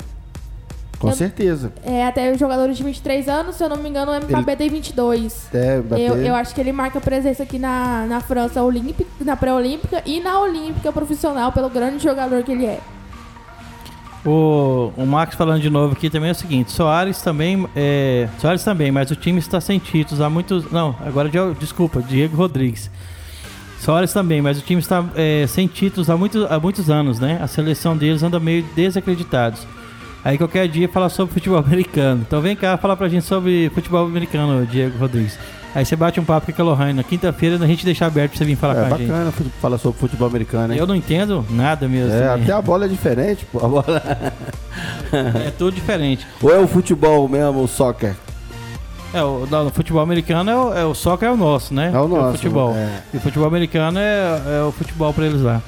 Com eu, certeza. É, até os jogadores de 23 anos, se eu não me engano, o Mbappé ele... tem 22. É, Mbappé... eu, eu acho que ele marca presença aqui na, na França olímpica, na pré-olímpica e na olímpica profissional pelo grande jogador que ele é. O, o Max falando de novo aqui também é o seguinte, Soares também, é, Soares também, mas o time está sem títulos há muitos, não, agora desculpa, Diego Rodrigues. Soares também, mas o time está é, sem títulos há, muito, há muitos anos, né? A seleção deles anda meio desacreditados. Aí qualquer dia falar sobre futebol americano. Então vem cá falar pra gente sobre futebol americano, Diego Rodrigues. Aí você bate um papo com a Lohane. Na quinta-feira a gente deixa aberto pra você vir falar é, com a gente. É bacana falar sobre futebol americano, hein? Eu não entendo nada mesmo. É, até a bola é diferente, pô. A bola... é tudo diferente. Ou é o futebol mesmo, o soccer? É, o, no futebol americano é o, é o soccer é o nosso, né? É o nosso, futebol. é. E o futebol americano é, é o futebol pra eles lá.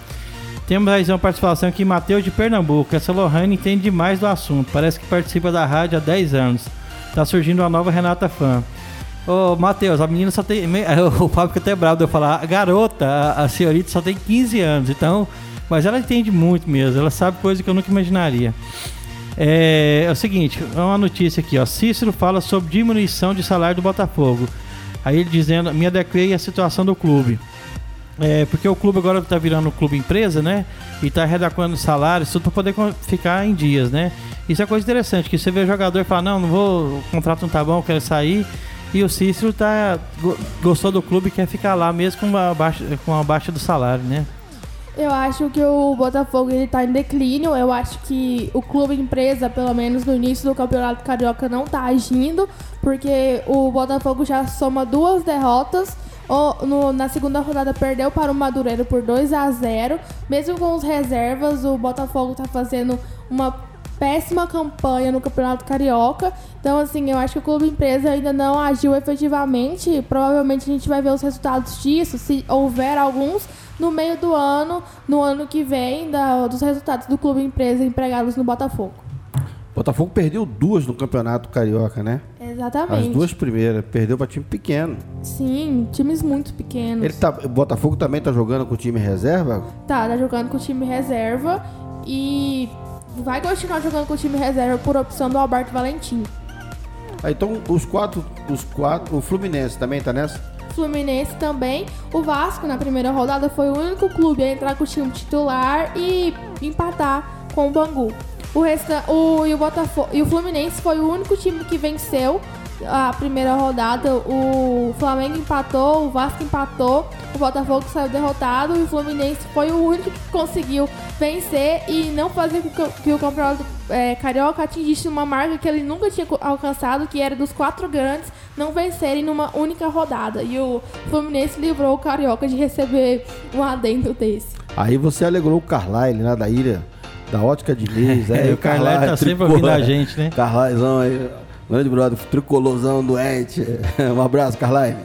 Temos aí uma participação aqui, Matheus de Pernambuco. Essa Lohane entende demais do assunto. Parece que participa da rádio há 10 anos. Tá surgindo uma nova Renata Fã. Ô, Matheus, a menina só tem. O Fábio fica até bravo de eu falar. A garota, a, senhorita, só tem 15 anos. Então. Mas ela entende muito mesmo. Ela sabe coisa que eu nunca imaginaria. É, é o seguinte, é uma notícia aqui, ó. Cícero fala sobre diminuição de salário do Botafogo. Aí ele dizendo, me adequei à situação do clube. É, porque o clube agora tá virando um clube empresa, né? E tá redaquando salários, tudo pra poder ficar em dias, né? Isso é coisa interessante, que você vê jogador e fala, não, não vou, o contrato não tá bom, quero sair. E o Cícero tá, go- gostou do clube quer ficar lá mesmo com uma baixa, com uma baixa do salário, né? Eu acho que o Botafogo ele tá em declínio. Eu acho que o clube empresa, pelo menos no início do Campeonato Carioca, não tá agindo, porque o Botafogo já soma duas derrotas. O- no- na segunda rodada perdeu para o Madureira por 2 a 0 Mesmo com os reservas, o Botafogo tá fazendo uma péssima campanha no Campeonato Carioca. Então, assim, eu acho que o clube empresa ainda não agiu efetivamente. Provavelmente a gente vai ver os resultados disso, se houver alguns, no meio do ano, no ano que vem, da- dos resultados do clube empresa empregados no Botafogo. Botafogo perdeu duas no Campeonato Carioca, né? As Exatamente. duas primeiras. Perdeu pra time pequeno. Sim, times muito pequenos. Ele tá, o Botafogo também tá jogando com o time reserva? Tá, tá jogando com o time reserva e vai continuar jogando com o time reserva por opção do Alberto Valentim. Ah, então os quatro, os quatro, o Fluminense também tá nessa? Fluminense também. O Vasco, na primeira rodada, foi o único clube a entrar com o time titular e empatar com o Bangu. O resta, o, e, o Botafogo, e o Fluminense foi o único time que venceu a primeira rodada. O Flamengo empatou, o Vasco empatou, o Botafogo saiu derrotado e o Fluminense foi o único que conseguiu vencer e não fazer com que, o campeonato é, carioca atingisse uma marca que ele nunca tinha alcançado, que era dos quatro grandes não vencerem numa única rodada. E o Fluminense livrou o carioca de receber um adendo desse. Aí você alegrou o Carlyle lá da ilha, da ótica de Lis. É, o Carlyle tá sempre ouvindo a gente, né? Carlylezão aí, grande brother, tricolorzão doente. Um abraço, Carlyle.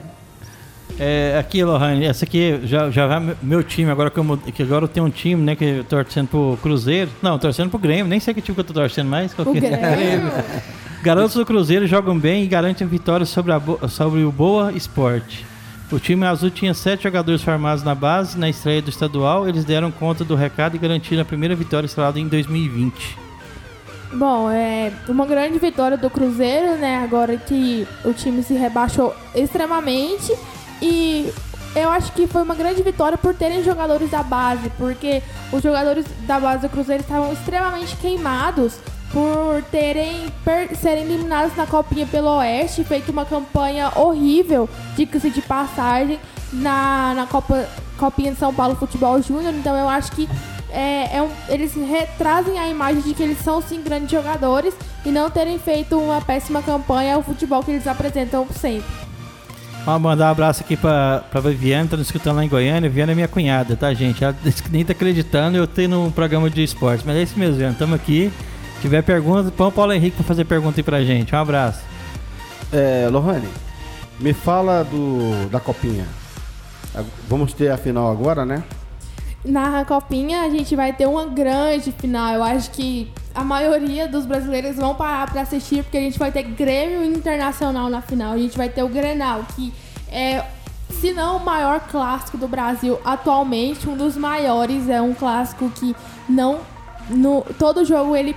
É, aqui, Lohane, essa aqui já, já vai meu- time, agora que, eu, que agora eu tenho um time, né, que eu tô torcendo pro Cruzeiro. Não, torcendo pro Grêmio, nem sei que time que eu tô torcendo mais. qual O que- Grêmio. Garotos do Cruzeiro jogam bem e garantem vitórias sobre, a sobre o Boa Esporte. O time azul tinha sete jogadores formados na base. Na estreia do estadual, eles deram conta do recado e garantiram a primeira vitória instalada em 2020. Bom, é uma grande vitória do Cruzeiro, né? Agora que o time se rebaixou extremamente. E eu acho que foi uma grande vitória por terem jogadores da base, porque os jogadores da base do Cruzeiro estavam extremamente queimados por terem serem eliminados na Copinha pelo Oeste, feito uma campanha horrível, diga-se de passagem, na, na Copa, Copinha de São Paulo Futebol Júnior. Então eu acho que é, é um- eles retrazem a imagem de que eles são sim grandes jogadores e não terem feito uma péssima campanha ao futebol que eles apresentam sempre. Vamos mandar um abraço aqui pra, pra Viviane, tá nos escutando lá em Goiânia. Viviane é minha cunhada, tá, gente? Ela nem tá acreditando, eu tenho um programa de esportes. Mas é isso mesmo, Viviane, tamo aqui. Se tiver pergunta, põe o Paulo Henrique pra fazer pergunta aí pra gente. Um abraço. É, Lohane, me fala do da copinha. Vamos ter a final agora, né? Na Copinha a gente vai ter uma grande final. Eu acho que a maioria dos brasileiros vão parar pra assistir porque a gente vai ter Grêmio Internacional na final. A gente vai ter o Grenal, que é, se não o maior clássico do Brasil atualmente, um dos maiores. É um clássico que não. No, todo jogo ele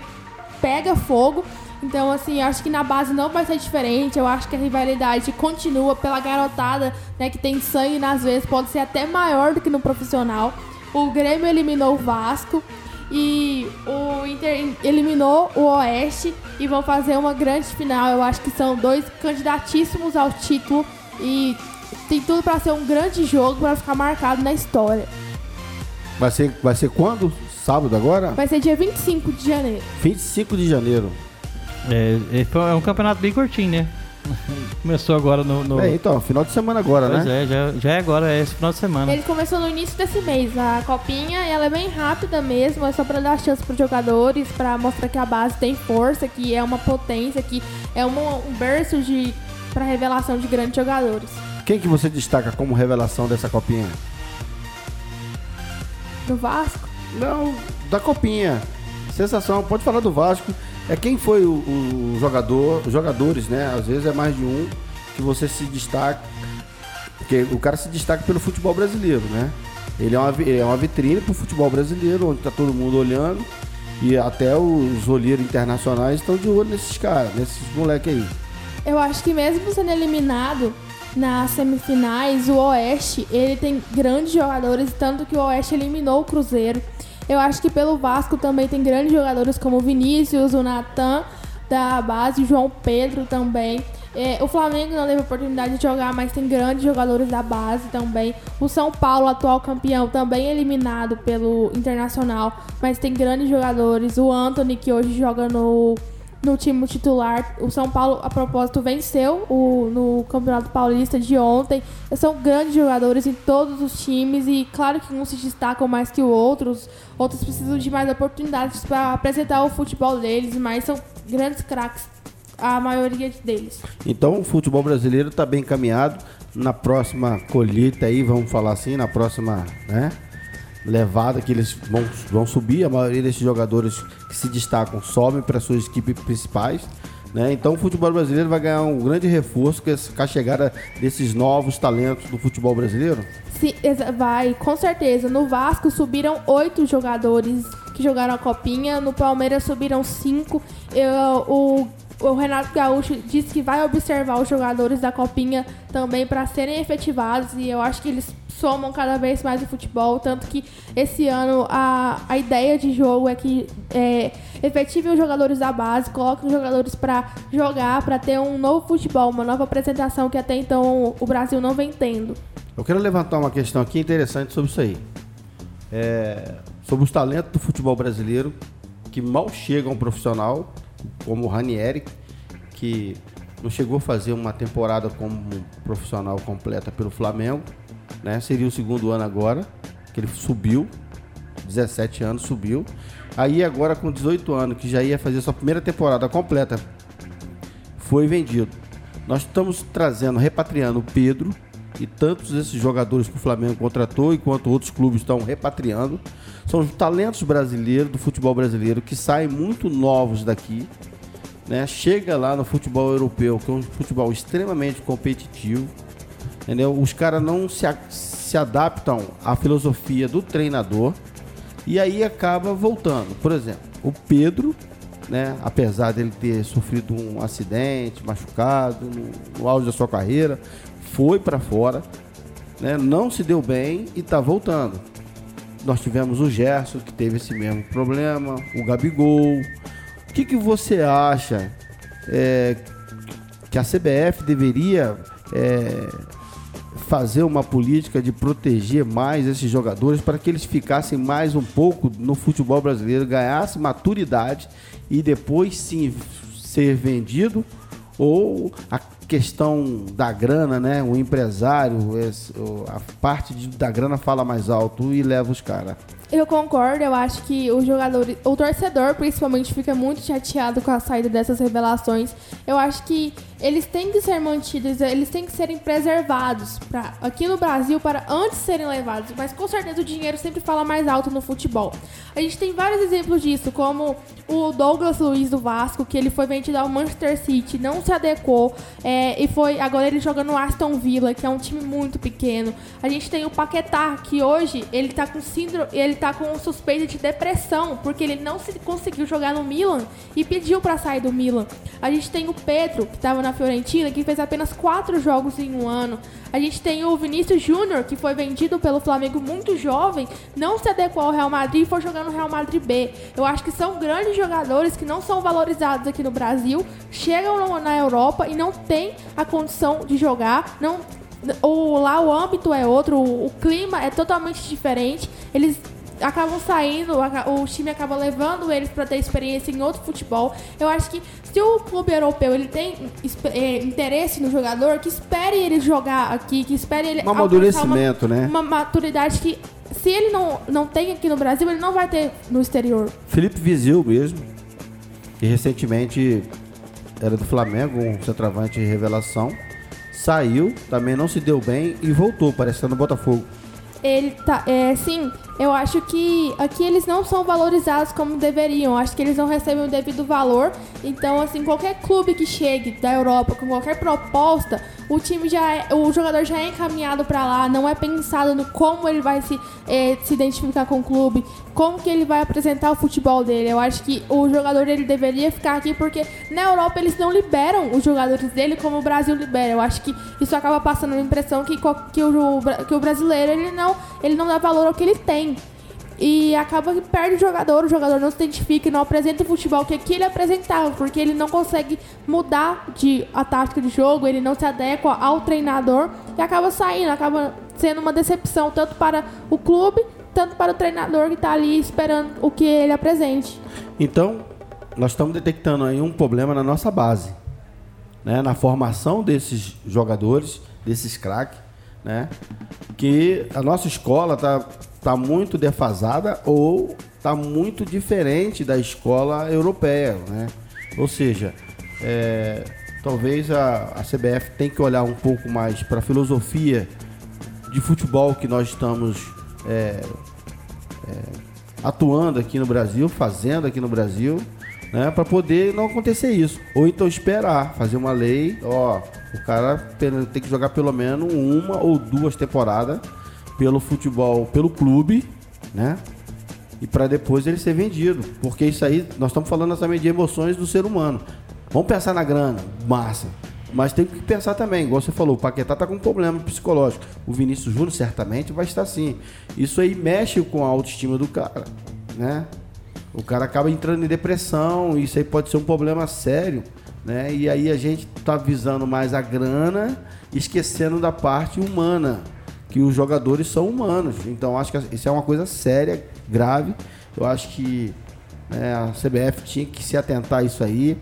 pega fogo. Então, assim, eu acho que na base não vai ser diferente. Eu acho que a rivalidade continua pela garotada, né, que tem sangue nas vezes, pode ser até maior do que no profissional. O Grêmio eliminou o Vasco e o Inter eliminou o Oeste e vão fazer uma grande final. Eu acho que são dois candidatíssimos ao título e tem tudo para ser um grande jogo para ficar marcado na história. Vai ser, vai ser quando? Sábado agora? Vai ser dia 25 de janeiro. 25 de janeiro. É, é é um campeonato bem curtinho, né? Começou agora no. no- É, então, final de semana agora, Pois né? é, já, já é agora, é esse final de semana. Ele começou no início desse mês, a copinha, e ela é bem rápida mesmo, é só pra dar chance pros jogadores, pra mostrar que a base tem força, que é uma potência, que é uma- um berço de para revelação de grandes jogadores. Quem que você destaca como revelação dessa copinha? Do Vasco? Não, da copinha. Sensação, pode falar do Vasco. É quem foi o, o jogador, os jogadores, né? Às vezes é mais de um que você se destaca. Porque o cara se destaca pelo futebol brasileiro, né? Ele é uma, é uma vitrine pro futebol brasileiro, onde tá todo mundo olhando. E até os olheiros internacionais estão de olho nesses caras, nesses moleques aí. Eu acho que mesmo sendo eliminado nas semifinais, o Oeste, ele tem grandes jogadores, tanto que o Oeste eliminou o Cruzeiro. Eu acho que pelo Vasco também tem grandes jogadores como o Vinícius, o Natan da base, o João Pedro também. É, o Flamengo não teve oportunidade de jogar, mas tem grandes jogadores da base também. O São Paulo, atual campeão, também eliminado pelo Internacional, mas tem grandes jogadores. O Anthony, que hoje joga no, no time titular. O São Paulo, a propósito, venceu o, no Campeonato Paulista de ontem. São grandes jogadores em todos os times e, claro que uns se destacam mais que os outros, outros precisam de mais oportunidades para apresentar o futebol deles, mas são grandes craques a maioria deles. Então o futebol brasileiro está bem encaminhado. Na próxima colheita aí, vamos falar assim, na próxima né, levada que eles vão, vão subir, a maioria desses jogadores que se destacam sobem para suas equipes principais. Né? Então o futebol brasileiro vai ganhar um grande reforço com a chegada desses novos talentos do futebol brasileiro? Sim, vai, com certeza. No Vasco subiram oito jogadores que jogaram a copinha, no Palmeiras subiram cinco. Eu, o o Renato Gaúcho disse que vai observar os jogadores da Copinha também para serem efetivados e eu acho que eles somam cada vez mais o futebol, tanto que esse ano a, a ideia de jogo é que é, os jogadores da base, coloquem os jogadores para jogar, para ter um novo futebol, uma nova apresentação que até então o Brasil não vem tendo. Eu quero levantar uma questão aqui interessante sobre isso aí. É, sobre os talentos do futebol brasileiro que mal chegam ao profissional como o Ranieri, que não chegou a fazer uma temporada como profissional completa pelo Flamengo, né? Seria o segundo ano agora, que ele subiu, 17 anos subiu. Aí agora com 18 anos, que já ia fazer sua primeira temporada completa, foi vendido. Nós estamos trazendo, repatriando o Pedro e tantos esses jogadores que o Flamengo contratou, enquanto outros clubes estão repatriando. São os talentos brasileiros, do futebol brasileiro, que saem muito novos daqui. Né? Chega lá no futebol europeu, que é um futebol extremamente competitivo. Entendeu? Os caras não se, a, se adaptam à filosofia do treinador. E aí acaba voltando. Por exemplo, o Pedro, né, apesar dele ter sofrido um acidente, machucado no, no auge da sua carreira, foi para fora, né, não se deu bem e está voltando. Nós tivemos o Gerson, que teve esse mesmo problema, o Gabigol. O que, que você acha é, que a CBF deveria é, fazer uma política de proteger mais esses jogadores para que eles ficassem mais um pouco no futebol brasileiro, ganhassem maturidade e depois sim ser vendido ou a questão da grana, né? O empresário, a parte da grana fala mais alto e leva os caras. Eu concordo, eu acho que o jogador, o torcedor principalmente fica muito chateado com a saída dessas revelações. Eu acho que eles têm que ser mantidos, eles têm que serem preservados para aqui no Brasil para antes serem levados, mas com certeza o dinheiro sempre fala mais alto no futebol. A gente tem vários exemplos disso, como o Douglas Luiz do Vasco, que ele foi vendido ao Manchester City, não se adequou é, e foi agora ele joga no Aston Villa, que é um time muito pequeno. A gente tem o Paquetá, que hoje ele tá com síndrome, ele tá com suspeita de depressão, porque ele não se conseguiu jogar no Milan e pediu para sair do Milan. A gente tem o Pedro, que estava na Fiorentina, que fez apenas quatro jogos em um ano. A gente tem o Vinícius Júnior, que foi vendido pelo Flamengo muito jovem, não se adequou ao Real Madrid e foi jogar no Real Madrid B. Eu acho que são grandes jogadores que não são valorizados aqui no Brasil, chegam na Europa e não têm a condição de jogar, não o, lá o âmbito é outro, o, o clima é totalmente diferente. Eles acabam saindo, o time acaba levando eles para ter experiência em outro futebol. Eu acho que se o clube europeu ele tem é, interesse no jogador, que espere ele jogar aqui, que espere ele um amadurecimento, uma, né? Uma maturidade que se ele não, não tem aqui no Brasil, ele não vai ter no exterior. Felipe Vizil mesmo, que recentemente era do Flamengo, um centroavante de revelação saiu, também não se deu bem e voltou, parece que tá no Botafogo. Ele tá, é, sim, eu acho que aqui eles não são valorizados como deveriam. Acho que eles não recebem o devido valor. Então, assim, qualquer clube que chegue da Europa com qualquer proposta, o time já é, o jogador já é encaminhado para lá, não é pensado no como ele vai se, é, se identificar com o clube, como que ele vai apresentar o futebol dele. Eu acho que o jogador ele deveria ficar aqui porque na Europa eles não liberam os jogadores dele como o Brasil libera. Eu acho que isso acaba passando a impressão que, que, o, que o brasileiro ele não, ele não dá valor ao que ele tem. E acaba que perde o jogador, o jogador não se identifica e não apresenta o futebol que aqui ele apresentava, porque ele não consegue mudar de a tática de jogo, ele não se adequa ao treinador e acaba saindo, acaba sendo uma decepção tanto para o clube, tanto para o treinador que está ali esperando o que ele apresente. Então, nós estamos detectando aí um problema na nossa base, né? na formação desses jogadores, desses craques, né? que a nossa escola está tá muito defasada ou está muito diferente da escola europeia. Né? Ou seja, é, talvez a, a CBF tenha que olhar um pouco mais para a filosofia de futebol que nós estamos é, é, atuando aqui no Brasil, fazendo aqui no Brasil, né, para poder não acontecer isso. Ou então esperar, fazer uma lei, ó, o cara tem que jogar pelo menos uma ou duas temporadas pelo futebol, pelo clube, né? E para depois ele ser vendido. Porque isso aí, nós estamos falando também de emoções do ser humano. Vamos pensar na grana, massa. Mas tem que pensar também, igual você falou, o Paquetá está com um problema psicológico. O Vinícius Júnior certamente vai estar assim. Isso aí mexe com a autoestima do cara, né? O cara acaba entrando em depressão, isso aí pode ser um problema sério, né? E aí a gente está visando mais a grana, esquecendo da parte humana, que os jogadores são humanos. Então acho que isso é uma coisa séria, grave. Eu acho que né, a CBF tinha que se atentar a isso aí.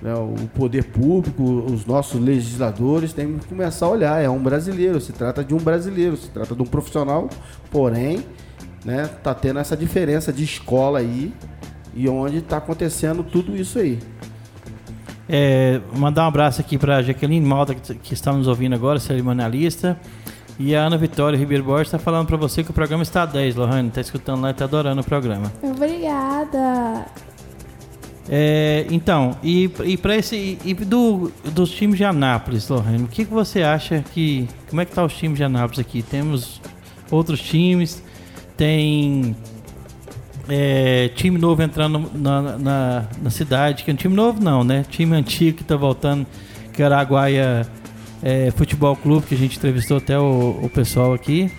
Né, o poder público, os nossos legisladores têm que começar a olhar. É um brasileiro, se trata de um brasileiro, se trata de um profissional, porém, né, tá tendo essa diferença de escola aí e onde está acontecendo tudo isso aí. É, mandar um abraço aqui para Jaqueline Malta, que, está nos ouvindo agora, cerimonialista. E a Ana Vitória Ribeiro Borges está falando para você que o programa está 10, Lohane. Está escutando lá e está adorando o programa. Obrigada. É, então, e, e para esse. E do, dos times de Anápolis, Lohane, o que, que você acha que. Como é que tá os times de Anápolis aqui? Temos outros times, tem é, time novo entrando na, na, na, cidade, que é um time novo não, né? Time antigo que está voltando, que era Araguaia é, Futebol Clube, que a gente entrevistou até o, o pessoal aqui.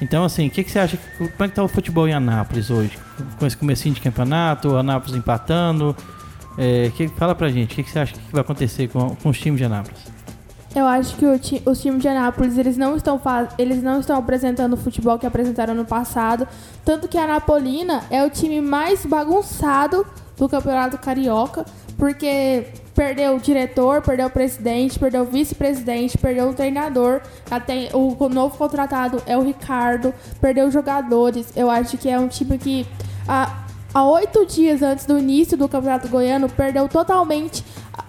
Então, assim, o que, que, você acha? Como é que tá o futebol em Anápolis hoje? Com esse comecinho de campeonato, Anápolis empatando. É, que, fala pra gente, o que, que, você acha que vai acontecer com, com os times de Anápolis? Eu acho que ti, os times de Anápolis eles não estão eles não estão apresentando o futebol que apresentaram no passado, tanto que a Anapolina é o time mais bagunçado do Campeonato Carioca, porque perdeu o diretor, perdeu o presidente, perdeu o vice-presidente, perdeu o treinador. Até o novo contratado é o Ricardo, perdeu os jogadores. Eu acho que é um time que há, oito dias antes do início do Campeonato Goiano perdeu totalmente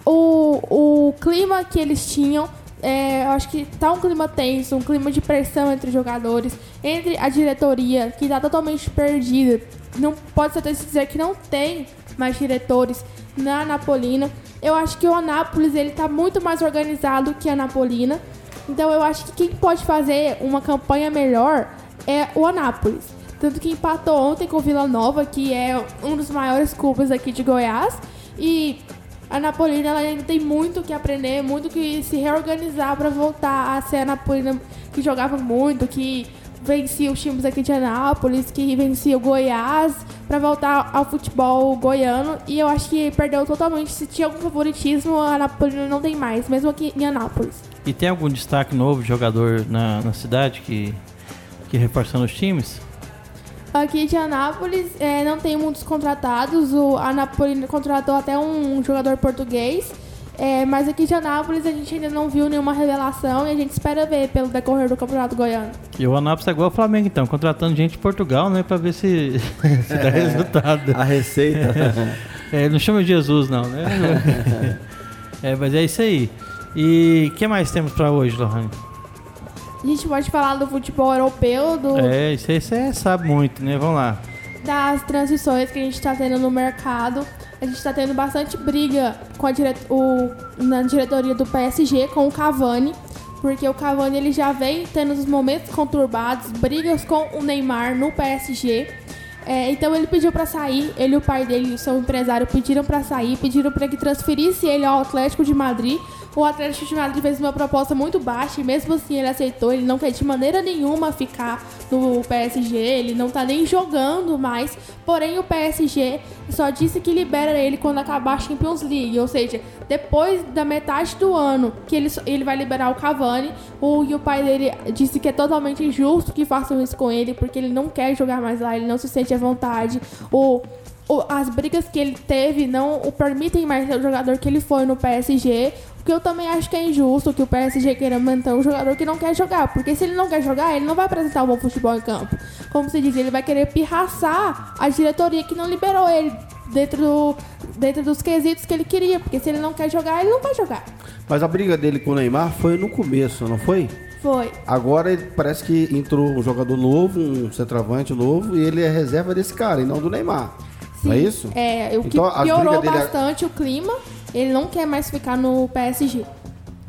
o, o clima que eles tinham. É, eu acho que tá um clima tenso, um clima de pressão entre os jogadores, entre a diretoria, que tá totalmente perdida. Não pode ser dizer que não tem mais diretores na Napolina. Eu acho que o Anápolis ele tá muito mais organizado que a Napolina. Então eu acho que quem pode fazer uma campanha melhor é o Anápolis. Tanto que empatou ontem com o Vila Nova, que é um dos maiores clubes aqui de Goiás. E a Napolina ela ainda tem muito que aprender, muito que se reorganizar para voltar a ser a Napolina que jogava muito, que vencia os times aqui de Anápolis, que vencia o Goiás, para voltar ao futebol goiano. E eu acho que perdeu totalmente. Se tinha algum favoritismo, a Anápolis não tem mais, mesmo aqui em Anápolis. E tem algum destaque novo de jogador na, na cidade que, que reforçando os times? Aqui de Anápolis é, não tem muitos contratados. O Anápolis contratou até um jogador português. É, mas aqui de Anápolis a gente ainda não viu nenhuma revelação e a gente espera ver pelo decorrer do Campeonato Goiano. E o Anápolis é igual o Flamengo, então, contratando gente de Portugal, né, pra ver se, se dá é, resultado. A receita. É, não chama Jesus, não, né? é, mas é isso aí. E o que mais temos pra hoje, Lohane? A gente pode falar do futebol europeu, do, É, isso aí você sabe muito, né? Vamos lá. Das transições que a gente tá tendo no mercado. A gente tá tendo bastante briga com a dire... o... na diretoria do PSG com o Cavani. Porque o Cavani ele já vem tendo os momentos conturbados, brigas com o Neymar no PSG. É, então ele pediu pra sair, ele e o pai dele, o seu empresário, pediram pra sair, pediram pra que transferisse ele ao Atlético de Madrid. O Atlético de Madrid fez uma proposta muito baixa e mesmo assim ele aceitou. Ele não quer de maneira nenhuma ficar no PSG, ele não tá nem jogando mais. Porém, o PSG só disse que libera ele quando acabar a Champions League, ou seja, depois da metade do ano que ele, ele vai liberar o Cavani. O, e o pai dele disse que é totalmente injusto que façam isso com ele, porque ele não quer jogar mais lá, ele não se sente à vontade. O, as brigas que ele teve não o permitem mais ser o jogador que ele foi no PSG. O que eu também acho que é injusto que o PSG queira manter um jogador que não quer jogar. Porque se ele não quer jogar, ele não vai apresentar um bom futebol em campo. Como se diz, ele vai querer pirraçar a diretoria que não liberou ele dentro, do- dentro dos quesitos que ele queria. Porque se ele não quer jogar, ele não vai jogar. Mas a briga dele com o Neymar foi no começo, não foi? Foi. Agora parece que entrou um jogador novo, um centroavante novo, e ele é reserva desse cara, e não do Neymar. Não é isso? É, o que Então, piorou dele é- bastante o clima. Ele não quer mais ficar no PSG.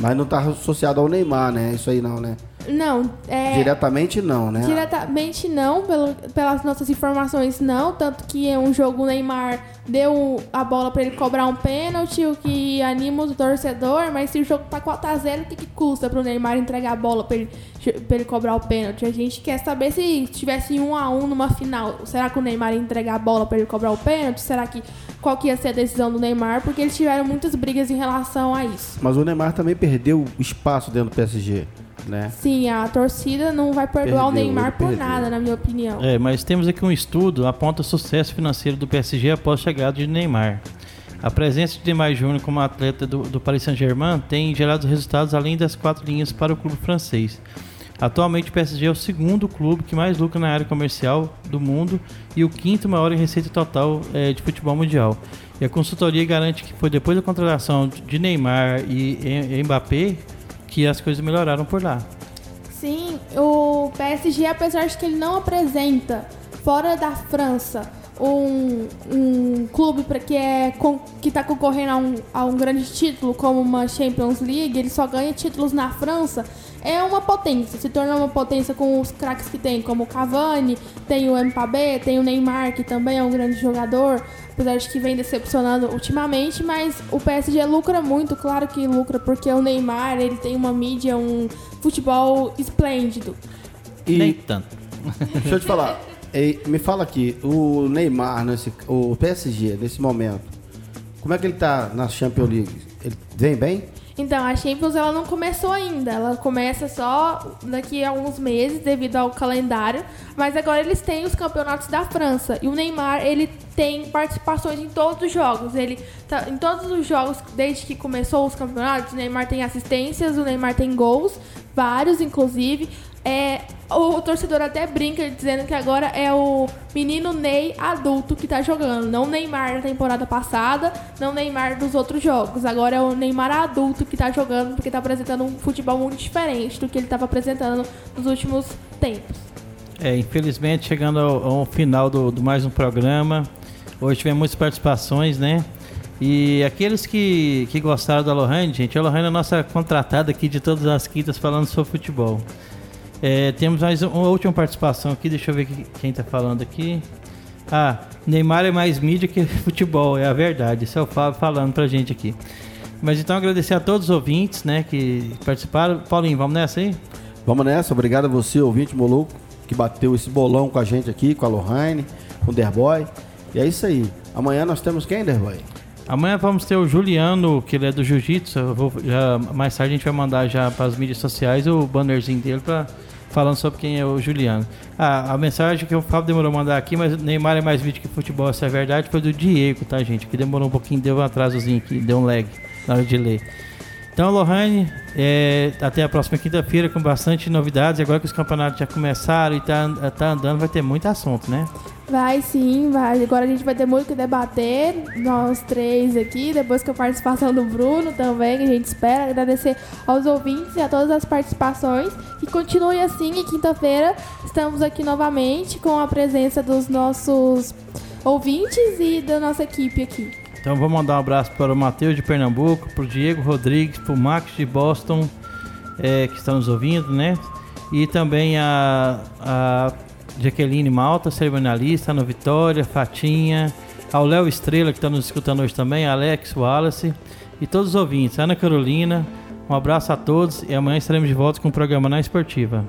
Mas não tá associado ao Neymar, né? Isso aí não, né? Não, é. Diretamente não, né? Diretamente não, pelo- pelas nossas informações não, tanto que em um jogo o Neymar deu a bola pra ele cobrar um pênalti, o que anima o torcedor, mas se o jogo tá 4x0, o que, que custa pro Neymar entregar a bola pra ele, pra ele cobrar o pênalti? A gente quer saber se tivesse 1x1 numa final, será que o Neymar ia entregar a bola pra ele cobrar o pênalti? Será que qual que ia ser a decisão do Neymar? Porque eles tiveram muitas brigas em relação a isso. Mas o Neymar também perdeu espaço dentro do PSG, né? Sim, a torcida não vai perdoar o Perdeu, Neymar ele por perdeu. nada, na minha opinião. É, mas temos aqui um estudo aponta o sucesso financeiro do PSG após a chegada de Neymar. A presença de Neymar Júnior como atleta do, do Paris Saint-Germain tem gerado resultados além das quatro linhas para o clube francês. Atualmente o PSG é o segundo clube que mais lucra na área comercial do mundo e o quinto maior em receita total eh, de futebol mundial. E a consultoria garante que foi depois da contratação de Neymar e Mbappé que as coisas melhoraram por lá. Sim, o PSG, apesar de que ele não apresenta fora da França um, um clube pra, que é está concorrendo a um, a um grande título como uma Champions League, ele só ganha títulos na França. É uma potência, se torna uma potência com os craques que tem, como o Cavani, tem o Mbappé, tem o Neymar, que também é um grande jogador, apesar de que vem decepcionando ultimamente, mas o PSG lucra muito, claro que lucra, porque o Neymar, ele tem uma mídia, um futebol esplêndido. E Nem tanto. deixa eu te falar, ei, me fala aqui, o Neymar, nesse, o PSG, nesse momento, como é que ele tá na Champions League? Ele vem bem? Então, a Champions ela não começou ainda, ela começa só daqui a alguns meses devido ao calendário, mas agora eles têm os campeonatos da França. E o Neymar ele tem participações em todos os jogos, ele tá em todos os jogos desde que começou os campeonatos, o Neymar tem assistências, o Neymar tem gols, vários inclusive. É, o torcedor até brinca dizendo que agora é o menino Ney adulto que tá jogando. Não Neymar da temporada passada, não Neymar dos outros jogos. Agora é o Neymar adulto que tá jogando porque tá apresentando um futebol muito diferente do que ele tava apresentando nos últimos tempos. É, infelizmente, chegando ao, ao final do, do mais um programa. Hoje tivemos muitas participações, né? E aqueles que, que gostaram da Lohane, gente, a Lohane é a nossa contratada aqui de todas as quintas falando sobre futebol. É, temos mais uma última participação aqui, deixa eu ver que- quem tá falando aqui. Ah, Neymar é mais mídia que futebol, é a verdade. Isso é o Fábio falando pra gente aqui. Mas então agradecer a todos os ouvintes, né, que participaram. Paulinho, vamos nessa aí? Vamos nessa, obrigado a você, ouvinte Moluco, que bateu esse bolão com a gente aqui, com a Lohane, com o Derboy. E é isso aí. Amanhã nós temos quem, Derboy? Amanhã vamos ter o Juliano, que ele é do Jiu-Jitsu. Mais tarde a gente vai mandar já para as mídias sociais o bannerzinho dele para falando sobre quem é o Juliano. Ah, a mensagem que o Fábio demorou a mandar aqui, mas Neymar é mais vídeo que futebol, essa é verdade, foi do Diego, tá, gente? Que demorou um pouquinho, deu um atrasozinho aqui, deu um lag na hora de ler. Então, Lohane, é, até a próxima quinta-feira com bastante novidades. Agora que os campeonatos já começaram e tá, tá andando, vai ter muito assunto, né? Vai sim, vai. Agora a gente vai ter muito que debater, nós três aqui, depois com a participação do Bruno também, que a gente espera. Agradecer aos ouvintes e a todas as participações. E continue assim, e quinta-feira estamos aqui novamente com a presença dos nossos ouvintes e da nossa equipe aqui. Então vou mandar um abraço para o Matheus de Pernambuco, para o Diego Rodrigues, para o Max de Boston, é, que estão nos ouvindo, né? E também a, a Jaqueline Malta, cerimonialista, no Vitória, Fatinha, ao Léo Estrela, que está nos escutando hoje também, Alex Wallace e todos os ouvintes, Ana Carolina. Um abraço a todos e amanhã estaremos de volta com o programa Na Esportiva.